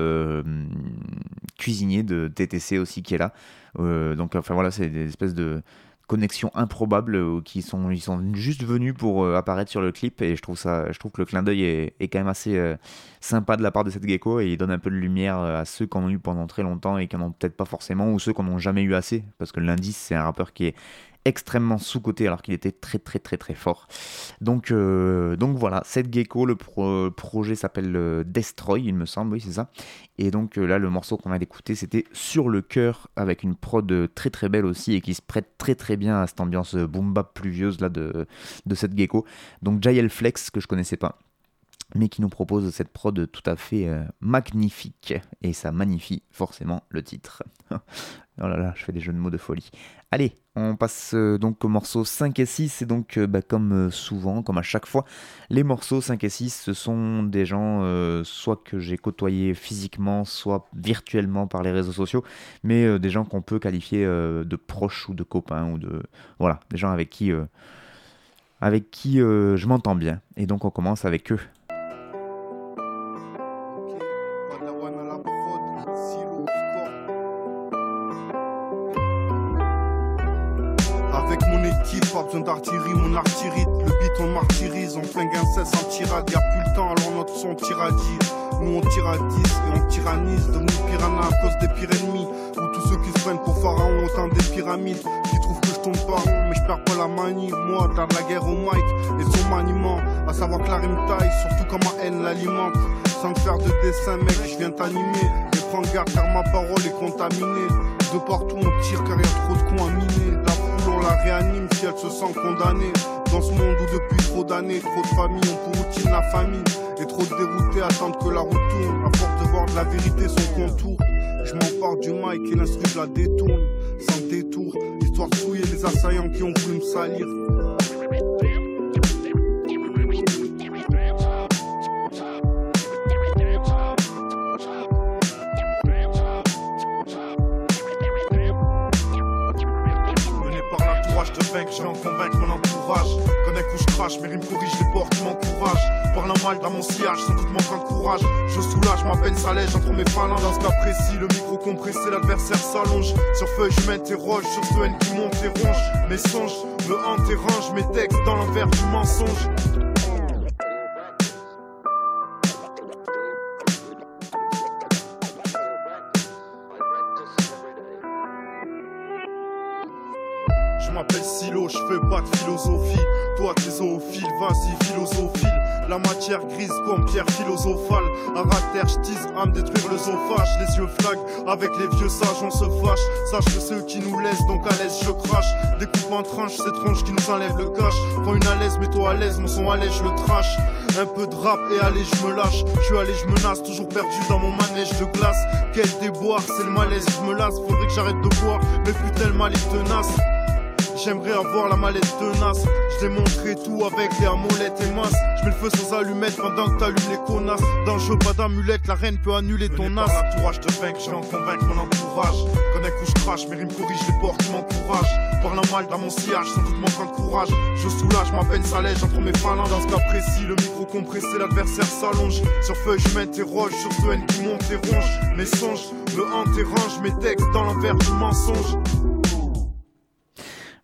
Cuisinier de TTC aussi qui est là. Euh, donc, enfin voilà, c'est des espèces de connexions improbables euh, qui sont, ils sont juste venus pour euh, apparaître sur le clip et je trouve ça, je trouve que le clin d'œil est, est, quand même assez sympa de la part de cette gecko et il donne un peu de lumière à ceux qu'on a eu pendant très longtemps et qui n'en ont peut-être pas forcément ou ceux qu'on n'ont jamais eu assez parce que l'indice c'est un rappeur qui est extrêmement sous-côté alors qu'il était très très très très fort. Donc, euh, donc voilà, cette gecko, le projet s'appelle euh, Destroy, il me semble, oui c'est ça. Et donc euh, là, le morceau qu'on vient d'écouter, c'était Sur le cœur, avec une prod très très belle aussi et qui se prête très très bien à cette ambiance boom bap pluvieuse là de, cette gecko. Donc Jael Flex, que je connaissais pas. mais qui nous propose cette prod tout à fait magnifique, et ça magnifie forcément le titre. oh là là, je fais des jeux de mots de folie. Allez, on passe euh, donc au morceau 5 et 6, et donc euh, bah, comme souvent, comme à chaque fois, les morceaux 5 et 6, ce sont des gens soit que j'ai côtoyés physiquement, soit virtuellement par les réseaux sociaux, mais des gens qu'on peut qualifier de proches ou de copains, ou de... Voilà, des gens avec qui... avec qui je m'entends bien. Et donc on commence avec eux. Besoin d'artillerie, mon artillerie, le beat on martyrise, on flingue un 16 en tirade, y'a plus le temps, alors notre son tiradis. Nous on tire à 10 et on tyrannise, devenu piranha à cause des pires ennemis. Ou tous ceux qui se prennent pour pharaon, autant des pyramides, qui trouvent que je tombe pas mais je perds pas la manie. Moi, dans la guerre au mic et son maniement, à savoir que la rime taille, surtout quand ma haine l'alimente. Sans faire de dessin, mec, je viens t'animer. Et prends garde car ma parole est contaminée. De partout on tire car y'a trop de cons à miner on la réanime si elle se sent condamnée. Dans ce monde où depuis trop d'années, trop de familles ont pour routine la famille. Et trop de déroutés attendent que la route tourne. À force de voir de la vérité son contour. Je m'empare du mic et l'instru la détourne. Sans détour, histoire de souiller les assaillants qui ont voulu me salir. Je vais en convaincre mon entourage. Connais où je crache, mes rimes corrigent les portes qui m'encouragent. Parle mal dans mon sillage, sans doute manquant de courage. Je soulage, ma peine s'allège entre mes phalanges. Dans ce cas précis, le micro compressé, l'adversaire s'allonge. Sur feuille, je m'interroge sur ce haine qui monte et ronge. Mes songes me hantent et rangent mes textes dans l'envers du mensonge. Fais pas de philosophie. Toi t'es zoophile, vas-y philosophile. La matière grise comme pierre philosophale. À terre, j'tise à me détruire le zophage. Les yeux flaguent, avec les vieux sages on se fâche. Sache que ceux qui nous laissent, donc à l'aise je crache. Découpe en tranche, ces tronches qui nous enlèvent le cash. Prends une à l'aise, mets-toi à l'aise, mon son je le trash. Un peu de rap et allez, je me lâche. Je suis allé, je menace, toujours perdu dans mon manège de glace. Quel déboire, c'est le malaise, je me lasse. Faudrait que j'arrête de boire, mais putain, le mal est tenace. J'aimerais avoir la mallette tenace. Je démontrerai tout avec les amolettes et masses. Je mets le feu sans allumette pendant que t'allumes les connasses. Dans le jeu, pas d'amulette, la reine peut annuler ton as. L'entourage te vainque, je vais en convaincre mon entourage. Connais où je crache, mes rimes corrigent les portes qui m'encouragent. Parle mal dans mon sillage, sans doute manquant de courage. Je soulage, ma peine s'allège entre mes phalanges. Dans ce cas précis, le micro compressé, l'adversaire s'allonge. Sur feuille, je m'interroge sur ce haine qui monte et ronge. Mes songes me hantent et rangent mes textes dans l'envers du mensonge.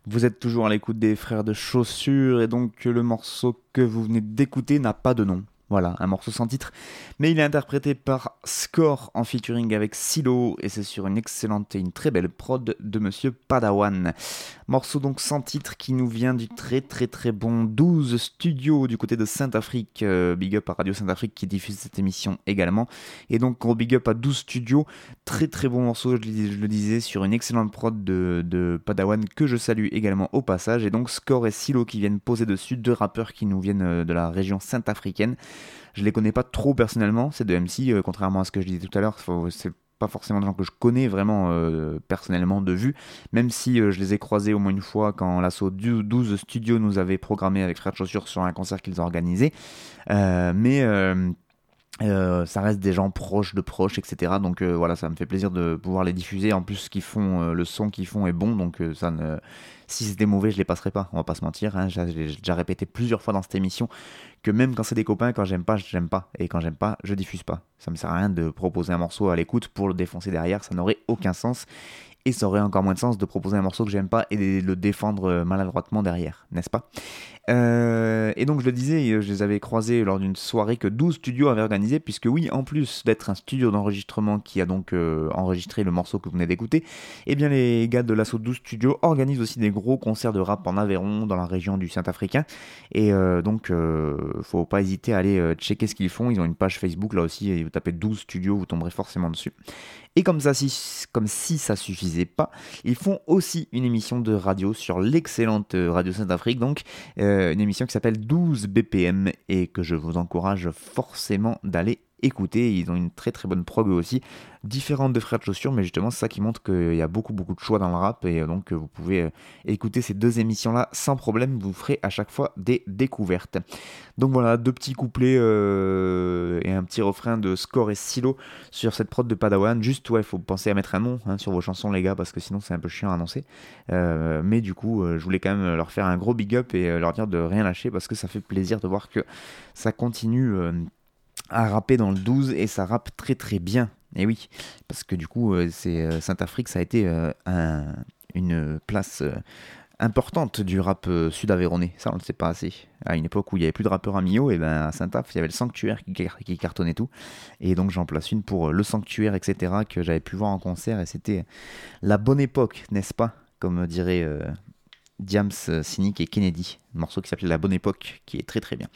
Vous êtes toujours à l'écoute des frères de chaussures et donc le morceau que vous venez d'écouter n'a pas de nom. Voilà, un morceau sans titre, mais il est interprété par Score en featuring avec Silo et c'est sur une excellente et une très belle prod de Monsieur Padawan. Morceau donc sans titre qui nous vient du très très très bon 12 Studio du côté de Saint-Afrique. Euh, big up à Radio Saint-Afrique qui diffuse cette émission également. Et donc gros big up à 12 Studio, très très bon morceau, je, le disais, sur une excellente prod de, de, Padawan que je salue également au passage. Et donc Score et Silo qui viennent poser dessus, deux rappeurs qui nous viennent euh, de la région saint-africaine. Je les connais pas trop personnellement, ces deux MC, euh, contrairement à ce que je disais tout à l'heure. C'est pas forcément des gens que je connais vraiment euh, personnellement de vue, même si euh, je les ai croisés au moins une fois quand l'assaut 12 Studios nous avait programmé avec Frère de Chaussures sur un concert qu'ils ont organisé. mais ça reste des gens proches de proches, etc. Donc voilà, ça me fait plaisir de pouvoir les diffuser. En plus, ce qu'ils font, le son qu'ils font est bon, donc ça ne, si c'était mauvais, je les passerai pas. On va pas se mentir. Hein. J'ai déjà répété plusieurs fois dans cette émission que même quand c'est des copains, quand j'aime pas, j'aime pas. Et quand j'aime pas, je diffuse pas. Ça me sert à rien de proposer un morceau à l'écoute pour le défoncer derrière. Ça n'aurait aucun sens. Et ça aurait encore moins de sens de proposer un morceau que j'aime pas et de le défendre maladroitement derrière, n'est-ce pas? Euh, et donc je le disais, je les avais croisés lors d'une soirée que 12 studios avaient organisée, puisque oui, en plus d'être un studio d'enregistrement qui a donc euh, enregistré le morceau que vous venez d'écouter, eh bien les gars de l'assaut 12 studios organisent aussi des gros concerts de rap en Aveyron, dans la région du Saint-Africain. Et euh, donc, faut pas hésiter à aller checker ce qu'ils font. Ils ont une page Facebook là aussi, et vous tapez 12 studios, vous tomberez forcément dessus. Et comme, ça, si, comme si ça suffisait pas, ils font aussi une émission de radio sur l'excellente Radio Saint-Afrique, donc une émission qui s'appelle 12 BPM et que je vous encourage forcément d'aller écouter. Ils ont une très très bonne prog aussi, différente de Frères de Chaussures, mais justement c'est ça qui montre qu'il y a beaucoup beaucoup de choix dans le rap et donc vous pouvez euh, écouter ces deux émissions là sans problème, vous ferez à chaque fois des découvertes. Donc voilà, deux petits couplets euh, et un petit refrain de score et silo sur cette prod de Padawan. Juste, ouais, il faut penser à mettre un nom hein, sur vos chansons, les gars, parce que sinon c'est un peu chiant à annoncer. Euh, mais du coup, je voulais quand même leur faire un gros big up et leur dire de rien lâcher parce que ça fait plaisir de voir que ça continue à rapper dans le 12 et ça rappe très très bien. Et oui, parce que du coup, euh, c'est euh, Saint-Afrique, ça a été euh, une place importante du rap sud-aveyronais. Ça, on ne le sait pas assez. À une époque où il n'y avait plus de rappeurs à Millau, et ben à Saint-Af, il y avait le Sanctuaire qui, cartonnait tout. Et donc j'en place une pour le Sanctuaire, etc., que j'avais pu voir en concert. Et c'était la bonne époque, n'est-ce pas? Comme dirait Diams, Cynic et Kennedy, morceau qui s'appelait La Bonne Époque, qui est très très bien.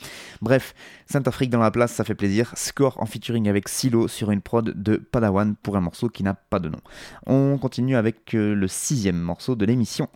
Bref, Saint-Afrique dans la place, ça fait plaisir. Score en featuring avec Silo sur une prod de Padawan pour un morceau qui n'a pas de nom. On continue avec euh, le sixième morceau de l'émission.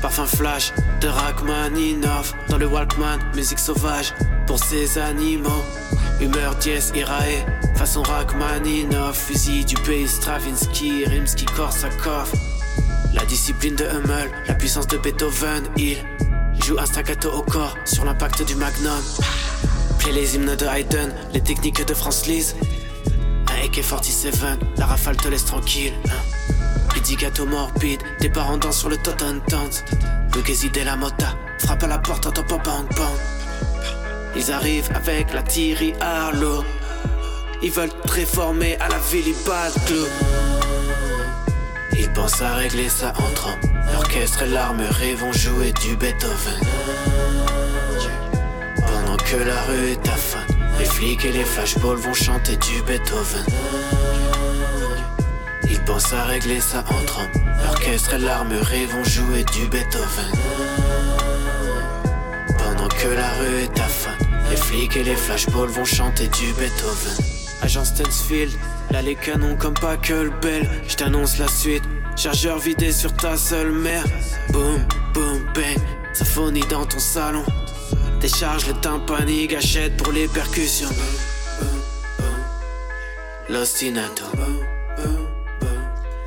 Parfum flash de Rachmaninov dans le Walkman, musique sauvage pour ces animaux. Humeur dièse irae, façon Rachmaninov, fusil du pays Stravinsky, Rimsky, Korsakov. La discipline de Hummel, la puissance de Beethoven, il joue un staccato au corps sur l'impact du Magnum. Play les hymnes de Haydn, les techniques de Franz Liszt. Un AK-47, la rafale te laisse tranquille. Hein. Gâteau morbide, tes parents dansent sur le totem dance. de la mota, frappe à la porte, en pop bang bang. Ils arrivent avec la Thierry Harlow. Ils veulent réformer à la ville Club. Ils pensent à régler ça entre hommes. L'orchestre et l'armerie vont jouer du Beethoven. Pendant que la rue est à fun, les flics et les flashballs vont chanter du Beethoven. Ils pensent à régler ça entre. L'orchestre et l'armerie vont jouer du Beethoven. Pendant que la rue est à fun, les flics et les flashballs vont chanter du Beethoven. Agent Stansfield, là les canons comme pas que le bel. Je t'annonce la suite. Chargeur vidé sur ta seule mère. Boom, boom, bang. Symphonie dans ton salon. Décharge le tympani, gâchette pour les percussions. L'ostinato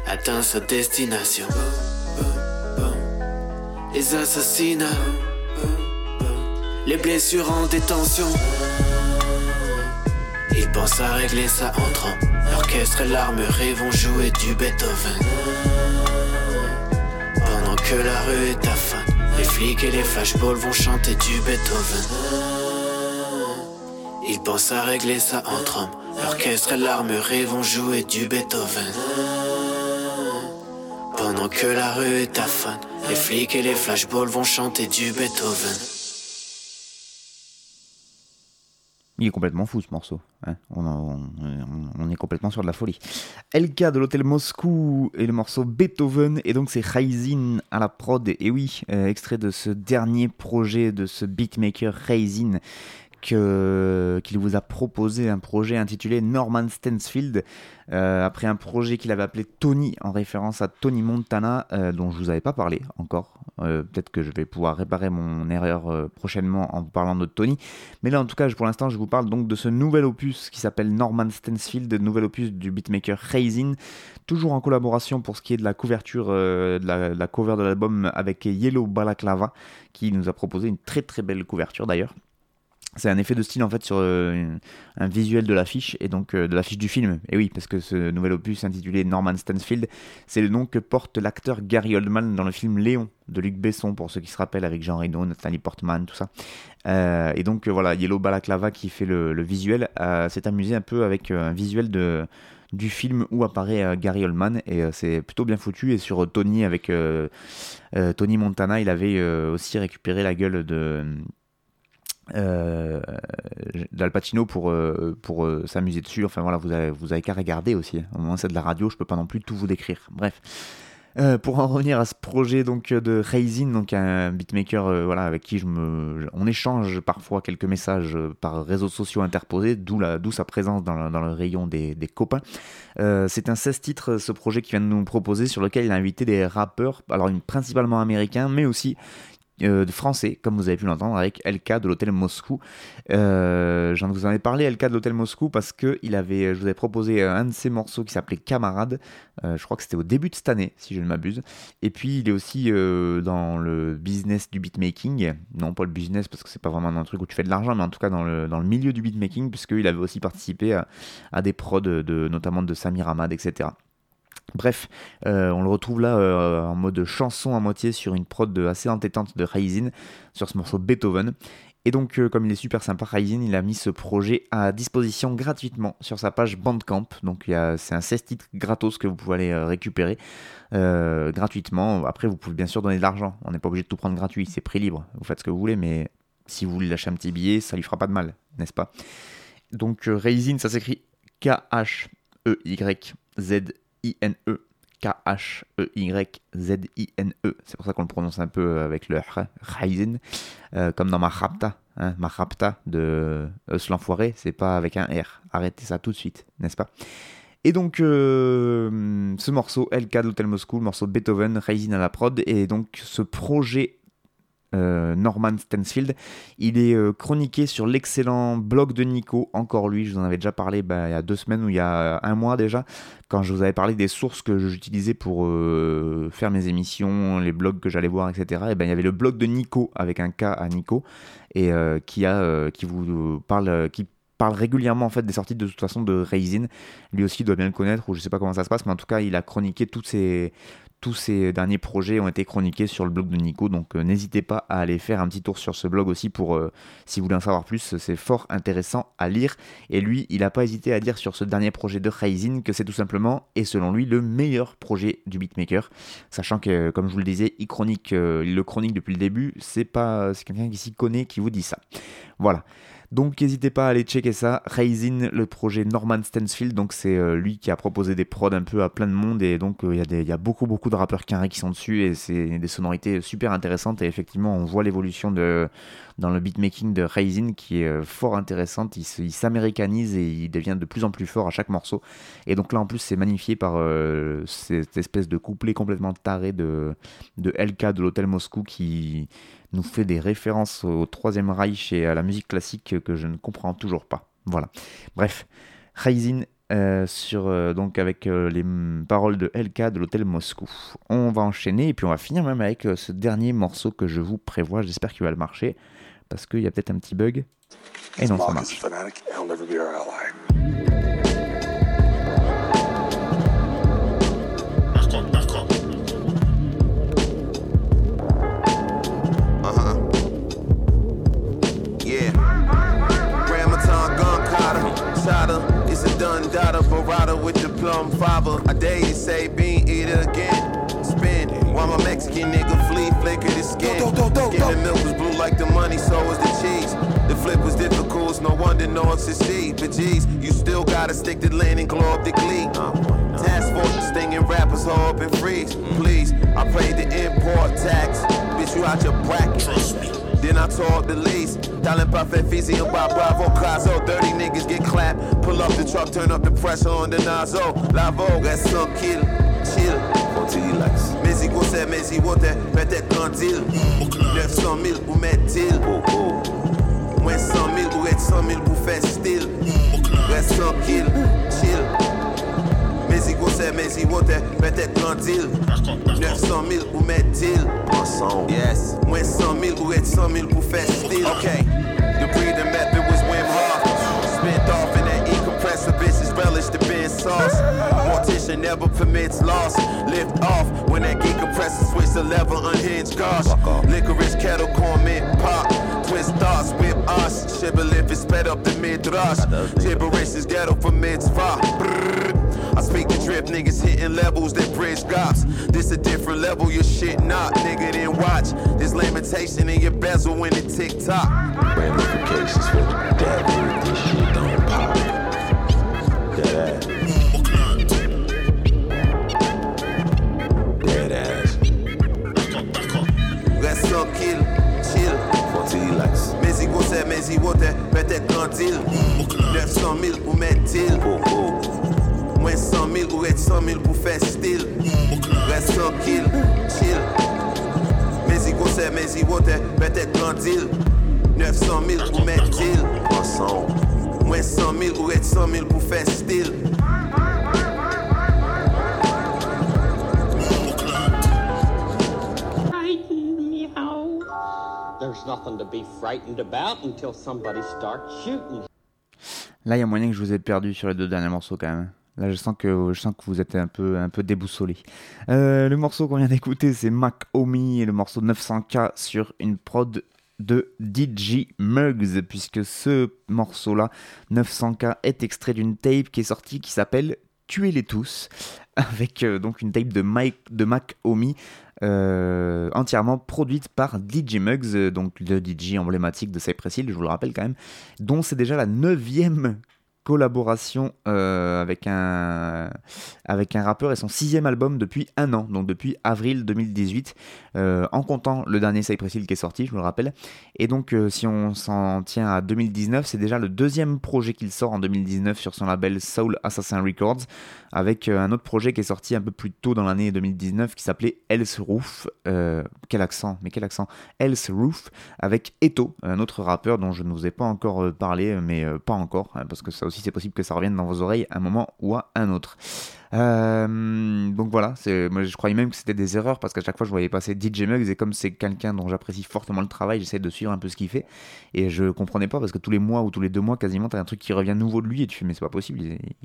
atteint sa destination. Les assassinats, les blessures en détention. Ils pensent à régler ça entre hommes. L'orchestre et l'armerie vont jouer du Beethoven. Pendant que la rue est à fin, les flics et les flashballs vont chanter du Beethoven. Ils pensent à régler ça entre hommes. L'orchestre et l'armerie vont jouer du Beethoven. Pendant que la rue est fun, les flics et les flashballs vont chanter du Beethoven. Il est complètement fou ce morceau. Hein. on, est complètement sur de la folie. LK de l'hôtel Moscou et le morceau Beethoven. Et donc c'est Raisin à la prod. Et oui, euh, extrait de ce dernier projet de ce beatmaker Raisin qu'il vous a proposé un projet intitulé Norman Stansfield, euh, après un projet qu'il avait appelé Tony, en référence à Tony Montana, euh, dont je vous avais pas parlé encore. Euh, peut-être que je vais pouvoir réparer mon erreur prochainement en vous parlant de Tony. Mais là, en tout cas, pour l'instant, je vous parle donc de ce nouvel opus qui s'appelle Norman Stansfield, nouvel opus du beatmaker Raisin, toujours en collaboration pour ce qui est de la couverture, de la, de la cover de l'album avec Yellow Balaclava, qui nous a proposé une très très belle couverture d'ailleurs c'est un effet de style en fait sur euh, un visuel de l'affiche et donc euh, de l'affiche du film. Et oui, parce que ce nouvel opus intitulé Norman Stansfield, c'est le nom que porte l'acteur Gary Oldman dans le film Léon de Luc Besson, pour ceux qui se rappellent, avec Jean Reno, Nathalie Portman, tout ça. Euh, et donc voilà, Yellow Balaclava qui fait le, visuel, s'est amusé un peu avec un visuel de du film où apparaît Gary Oldman et c'est plutôt bien foutu et sur Tony avec Tony Montana il avait aussi récupéré la gueule de euh, d'Al Pacino pour, euh, pour euh, s'amuser dessus. Enfin voilà, vous avez, vous avez qu'à regarder aussi. Au moins c'est de la radio, je peux pas non plus tout vous décrire. Bref. Euh, pour en revenir à ce projet donc de Raisin, donc un beatmaker voilà avec qui je me, on échange parfois quelques messages par réseaux sociaux interposés, d'où la, d'où sa présence dans, le- rayon des, copains. C'est un 16 titres ce projet qui vient de nous proposer sur lequel il a invité des rappeurs, alors principalement américains, mais aussi euh, français, comme vous avez pu l'entendre avec LK de l'hôtel Moscou. Euh, J'en vous en ai parlé, LK de l'hôtel Moscou, parce que il avait, je vous avais proposé un de ses morceaux qui s'appelait Camarade. Euh, je crois que c'était au début de cette année, si je ne m'abuse. Et puis il est aussi euh, dans le business du beatmaking. Non, pas le business, parce que c'est pas vraiment un truc où tu fais de l'argent, mais en tout cas dans le, milieu du beatmaking, puisqu'il avait aussi participé à, à des prods, de, notamment de Samir Hamad, etc. Bref, euh, on le retrouve là euh, en mode chanson à moitié sur une prod assez entêtante de Raisin sur ce morceau Beethoven. Et donc, euh, comme il est super sympa, Raisin, il a mis ce projet à disposition gratuitement sur sa page Bandcamp. Donc, c'est un 16 titres gratos que vous pouvez aller récupérer gratuitement. Après, vous pouvez bien sûr donner de l'argent. On n'est pas obligé de tout prendre gratuit, c'est prix libre. Vous faites ce que vous voulez, mais si vous voulez lâcher un petit billet, ça lui fera pas de mal, n'est-ce pas? Donc, Raisin, ça s'écrit K-H-E-Y-Z-I-N-E. K-H-E-Y-Z-I-N-E. C'est pour ça qu'on le prononce un peu avec le R, Raisin. Euh, comme dans ma rapta, hein, ma de Eus l'enfoiré, c'est pas avec un R. Arrêtez ça tout de suite, n'est-ce pas? Et donc, euh, ce morceau, LK de l'Hôtel Moscou, morceau de Beethoven, Raisin à la prod, et donc ce projet euh, Norman Stansfield, il est euh, chroniqué sur l'excellent blog de Nico, encore lui, je vous en avais déjà parlé bah, il y a deux semaines ou il y a un mois déjà, quand je vous avais parlé des sources que j'utilisais pour euh, faire mes émissions, les blogs que j'allais voir, etc. Et ben il y avait le blog de Nico avec un K à Nico et euh, qui euh, qui vous parle euh, qui parle régulièrement en fait des sorties de toute façon de Raisin. Lui aussi doit bien le connaître ou je sais pas comment ça se passe, mais en tout cas il a chroniqué tous ces tous ces derniers projets ont été chroniqués sur le blog de Nico, donc euh, n'hésitez pas à aller faire un petit tour sur ce blog aussi pour, euh, si vous voulez en savoir plus, c'est fort intéressant à lire. Et lui, il n'a pas hésité à dire sur ce dernier projet de Raisin que c'est tout simplement, et selon lui, le meilleur projet du beatmaker, sachant que, comme je vous le disais, il, chronique, euh, il le chronique depuis le début, c'est pas, c'est quelqu'un qui s'y connaît qui vous dit ça. Voilà. Donc n'hésitez pas à aller checker ça. Raisin, le projet Norman Stansfield, donc c'est euh, lui qui a proposé des prods un peu à plein de monde. Et donc euh, il y, y a beaucoup beaucoup de rappeurs carrés qui sont dessus. Et c'est des sonorités super intéressantes. Et effectivement on voit l'évolution de dans le beatmaking de Raisin qui est euh, fort intéressante. Il se- il s'américanise et il devient de plus en plus fort à chaque morceau. Et donc là en plus c'est magnifié par euh, cette espèce de couplet complètement taré de, de LK de l'hôtel Moscou qui nous fait des références au Troisième Reich et à la musique classique que je ne comprends toujours pas. Voilà. Bref, Raisin euh, sur donc avec les paroles de LK de l'hôtel Moscou. On va enchaîner et puis on va finir même avec ce dernier morceau que je vous prévois. J'espère qu'il va le marcher parce qu'il y a peut-être un petit bug. Et non, ça marche. fanatic, he'll never be our ally. Uh huh. Yeah. Ramaton gun cotter. Shotter. It's a done data. Barada with the plum fiber. I dare you say bean eat it again. Spin. While my Mexican nigga flee, flicker the skin? Skim and milk was blue like the money, so was the cheese. The flip was difficult, no wonder no one succeed. But geez, you still gotta stick to lane and glow up the glee. Task force stinging rappers, all up and freeze. Please, I paid the import tax. Bitch, you out your bracket. Trust me. Then I tore up the lease. Talent Buffet, Fizzy, and Bob Bravo, Crazo. Dirty niggas get clapped. Pull up the truck, turn up the pressure on the nozzle. La Vogue, that's some kill. Chill. tu relaxes. Mes igos, c'est mes iwotes, peut-être qu'en deal. 900 000 pour mettre deal. Moins 100 000 pour être 100 000 pour faire style. Reste tranquille, chill. Mes igos, c'est mes iwotes, peut-être qu'en deal. 900 000 pour mettre deal. Yes. Moins 100 000 pour être 100 000 pour faire style. Ok. Sauce. Mortician never permits loss. Lift off when that geek compressor switch the level, unhinged gosh. Licorice kettle, corn mint pop. twist thoughts with us. Shibboleth is sped up the mid-rush. Gibberish is ghetto for mitzvah. I speak the drip, niggas hitting levels that bridge gaps. This a different level, your shit not, nigga. Then watch. There's lamentation in your bezel when it tick tock. Ramifications for the devil this shit don't si wote mette kandil. 900 mil pou metil. Mwen 100 mil ou et 100 mil pou fe stil Res 100 kil, chill. Mezi gose, mezi wote, mette kandil. 900 mil pou metil. Mwen 100 mil ou et 100 mil pou fe stil Là, il y a moyen que je vous ai perdu sur les deux derniers morceaux quand même. Là, je sens que, je sens que vous êtes un peu, un peu déboussolé. Euh, le morceau qu'on vient d'écouter, c'est Mac Omi et le morceau 900K sur une prod de DJ Muggs, puisque ce morceau-là, 900K, est extrait d'une tape qui est sortie qui s'appelle Tuez-les tous, avec euh, donc une tape de, Mike, de Mac Omi euh, entièrement produite par DJ Muggs, euh, donc le DJ emblématique de Cypress Hill, je vous le rappelle quand même, dont c'est déjà la neuvième collaboration euh, avec, un, avec un rappeur et son sixième album depuis un an, donc depuis avril 2018, euh, en comptant le dernier Cypress Hill qui est sorti, je me le rappelle. Et donc euh, si on s'en tient à 2019, c'est déjà le deuxième projet qu'il sort en 2019 sur son label Soul Assassin Records, avec un autre projet qui est sorti un peu plus tôt dans l'année 2019 qui s'appelait Else Roof. Quel accent, mais quel accent? Else Roof, avec Eto, un autre rappeur dont je ne vous ai pas encore parlé, mais pas encore, hein, parce que ça aussi c'est possible que ça revienne dans vos oreilles à un moment ou à un autre. Euh, donc voilà, moi je croyais même que c'était des erreurs parce qu'à chaque fois je voyais passer DJ Muggs et comme c'est quelqu'un dont j'apprécie fortement le travail, j'essaie de suivre un peu ce qu'il fait et je comprenais pas parce que tous les mois ou tous les deux mois quasiment t'as un truc qui revient nouveau de lui et tu fais mais c'est pas possible,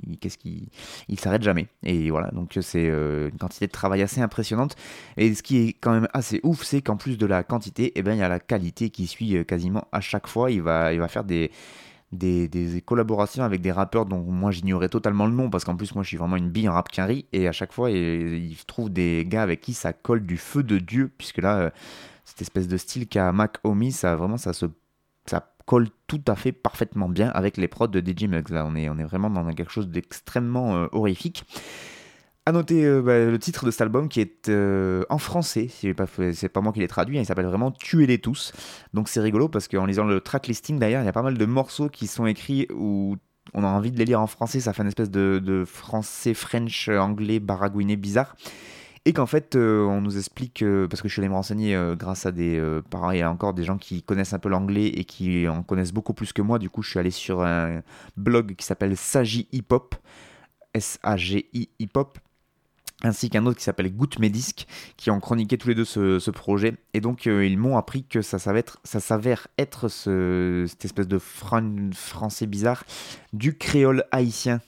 il, qu'est-ce qu'il il s'arrête jamais. Et voilà donc c'est euh, une quantité de travail assez impressionnante. Et ce qui est quand même assez ouf c'est qu'en plus de la quantité, et ben il y a la qualité qui suit euh, quasiment à chaque fois, il va il va faire des des, collaborations avec des rappeurs dont moi j'ignorais totalement le nom parce qu'en plus moi je suis vraiment une bille en rap qu'un riz et à chaque fois il, il trouve des gars avec qui ça colle du feu de Dieu puisque là euh, cette espèce de style qu'a Mac Omi ça vraiment ça se ça colle tout à fait parfaitement bien avec les prods de DJ Muggs. Là on est, on est vraiment dans quelque chose d'extrêmement euh, horrifique à noter euh, bah, le titre de cet album qui est euh, en français, c'est pas, moi qui l'ai traduit, hein, il s'appelle vraiment Tuez-les tous. Donc c'est rigolo parce qu'en lisant le track listing d'ailleurs, il y a pas mal de morceaux qui sont écrits où on a envie de les lire en français, ça fait une espèce de, français, French, anglais, baragouiné bizarre. Et qu'en fait, euh, on nous explique, parce que je suis allé me renseigner grâce à des, pareil, encore des gens qui connaissent un peu l'anglais et qui en connaissent beaucoup plus que moi. Du coup, je suis allé sur un blog qui s'appelle Sagi Hip Hop, S-A-G-I Hip Hop, ainsi qu'un autre qui s'appelle Goutte Médisque, qui ont chroniqué tous les deux ce, projet. Et donc, euh, ils m'ont appris que ça s'avère être, ça s'avère être ce- cette espèce de fran- français bizarre du créole haïtien.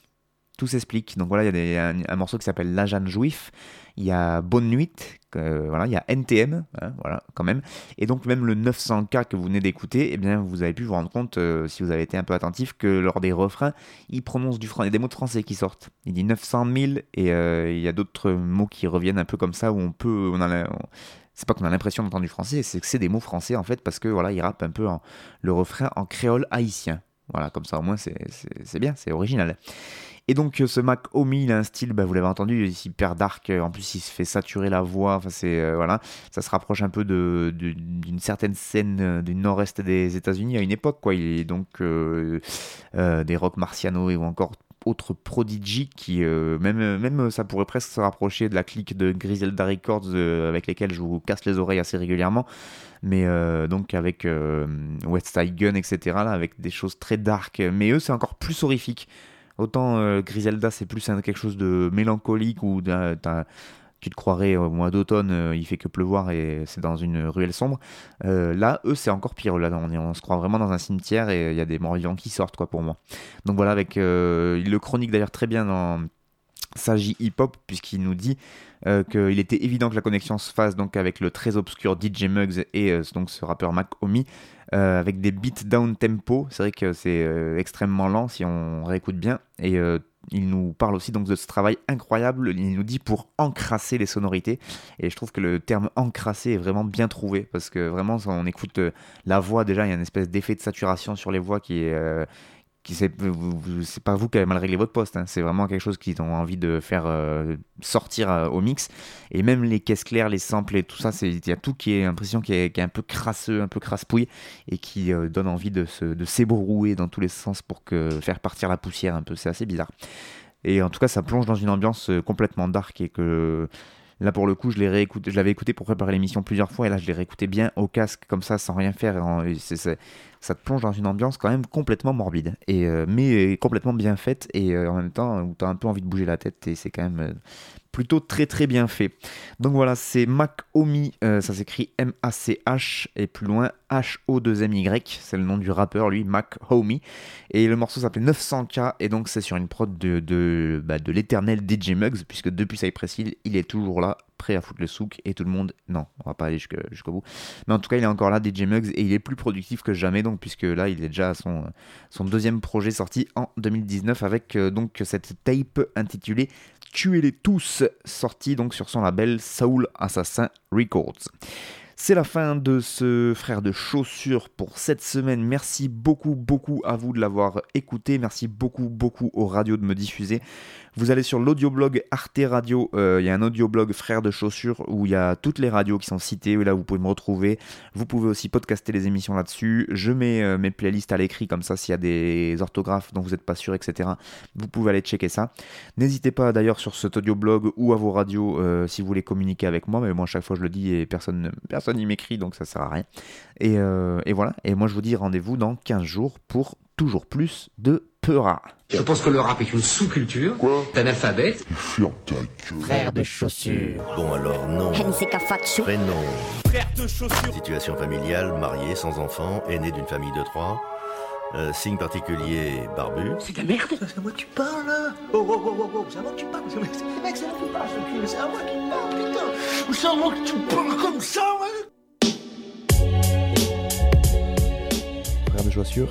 Tout s'explique. Donc voilà, il y a un morceau qui s'appelle La Jeanne Juif. Il y a Bonne Nuit. Euh, voilà, il y a NTM. hein, voilà, quand même. Et donc, même le 900K que vous venez d'écouter, eh bien, vous avez pu vous rendre compte, euh, si vous avez été un peu attentif, que lors des refrains, il prononce du français. Des mots de français qui sortent. Il dit 900 000 et euh, il y a d'autres mots qui reviennent un peu comme ça où on peut. On a c'est pas qu'on a l'impression d'entendre du français, c'est que c'est des mots français en fait parce que voilà, il rappe un peu en- le refrain en créole haïtien. Voilà, comme ça au moins c'est bien, c'est original. Et donc euh, ce Mac Omi, il a un style, bah, vous l'avez entendu, il est hyper dark. euh, En plus, il se fait saturer la voix. Enfin, c'est euh, voilà, ça se rapproche un peu de d'une certaine scène du nord-est des États-Unis à une époque, quoi. Il est donc des rock marciano et ou encore autres prodigy qui même même ça pourrait presque se rapprocher de la clique de Griselda Records avec lesquels je vous casse les oreilles assez régulièrement mais donc avec West Side Gun etc avec des choses très dark mais eux c'est encore plus horrifique autant euh, Griselda c'est plus quelque chose de mélancolique ou tu te croirais au mois d'automne, euh, il fait que pleuvoir et c'est dans une ruelle sombre. Euh, là, eux, c'est encore pire. Là, on, on se croit vraiment dans un cimetière et il y a des morts vivants qui sortent, quoi, pour moi. Donc voilà, avec, il le chronique d'ailleurs très bien dans, Sagi Hip Hop, puisqu'il nous dit euh, qu'il était évident que la connexion se fasse donc avec le très obscur DJ Muggs et euh, donc ce rappeur Mac Omi, euh, avec des beats down tempo. C'est vrai que c'est extrêmement lent si on réécoute bien. Et il nous parle aussi donc de ce travail incroyable. Il nous dit pour encrasser les sonorités. Et je trouve que le terme encrasser est vraiment bien trouvé parce que vraiment, on écoute la voix, déjà, il y a une espèce d'effet de saturation sur les voix qui est. c'est pas vous qui avez mal réglé votre poste, hein. c'est vraiment quelque chose qu'ils ont envie de faire euh, sortir euh, au mix. Et même les caisses claires, les samples et tout ça, il y a tout qui est l'impression qui est, un peu crasseux, un peu crasse-pouille et qui euh, donne envie de, se, de s'ébrouer dans tous les sens pour que, faire partir la poussière un peu. C'est assez bizarre. Et en tout cas, ça plonge dans une ambiance complètement dark et que là, pour le coup, je l'ai je l'avais écouté pour préparer l'émission plusieurs fois et là, je l'ai réécouté bien au casque comme ça, sans rien faire. Ça te plonge dans une ambiance quand même complètement morbide, et, euh, mais complètement bien faite et euh, en même temps où tu as un peu envie de bouger la tête et c'est quand même euh, plutôt très très bien fait. Donc voilà, c'est Mac Omi, euh, ça s'écrit M-A-C-H et plus loin H-O-2-M-Y, c'est le nom du rappeur lui, Mac Homie. Et le morceau s'appelle 900K et donc c'est sur une prod de, de, bah, de l'éternel DJ Muggs, puisque depuis Cypress Hill, il est toujours là, prêt à foutre le souk et tout le monde. Non, on va pas aller jusqu'au bout. Mais en tout cas, il est encore là, DJ Muggs, et il est plus productif que jamais, donc, puisque là, il est déjà à son, son deuxième projet sorti en 2019 avec euh, donc cette tape intitulée Tuez-les tous, sorti donc sur son label Soul Assassin Records. C'est la fin de ce frère de chaussures pour cette semaine. Merci beaucoup, beaucoup à vous de l'avoir écouté. Merci beaucoup, beaucoup aux radios de me diffuser. Vous allez sur l'audioblog Arte Radio. euh, Il y a un audioblog frère de chaussures où il y a toutes les radios qui sont citées. Là, vous pouvez me retrouver. Vous pouvez aussi podcaster les émissions là-dessus. Je mets euh, mes playlists à l'écrit comme ça s'il y a des orthographes dont vous n'êtes pas sûr, etc. Vous pouvez aller checker ça. N'hésitez pas d'ailleurs sur cet audioblog ou à vos radios euh, si vous voulez communiquer avec moi. Mais moi, à chaque fois, je le dis et personne personne n'y m'écrit donc ça sert à rien. Et, et voilà. Et moi, je vous dis rendez-vous dans 15 jours pour toujours plus de Je pense que le rap est une sous-culture d'analphabète. Frère de chaussures. Bon alors non. Prénom. Frère de chaussures. Situation familiale, marié, sans enfant, aîné d'une famille de trois. Euh, signe particulier, barbu. C'est de la merde C'est à moi que tu parles là Oh oh oh oh oh, c'est à moi que tu parles C'est mec, c'est à moi que tu parles, ce c'est à moi que tu parles, putain C'est à moi que tu parles comme ça, ouais Frère de chaussures,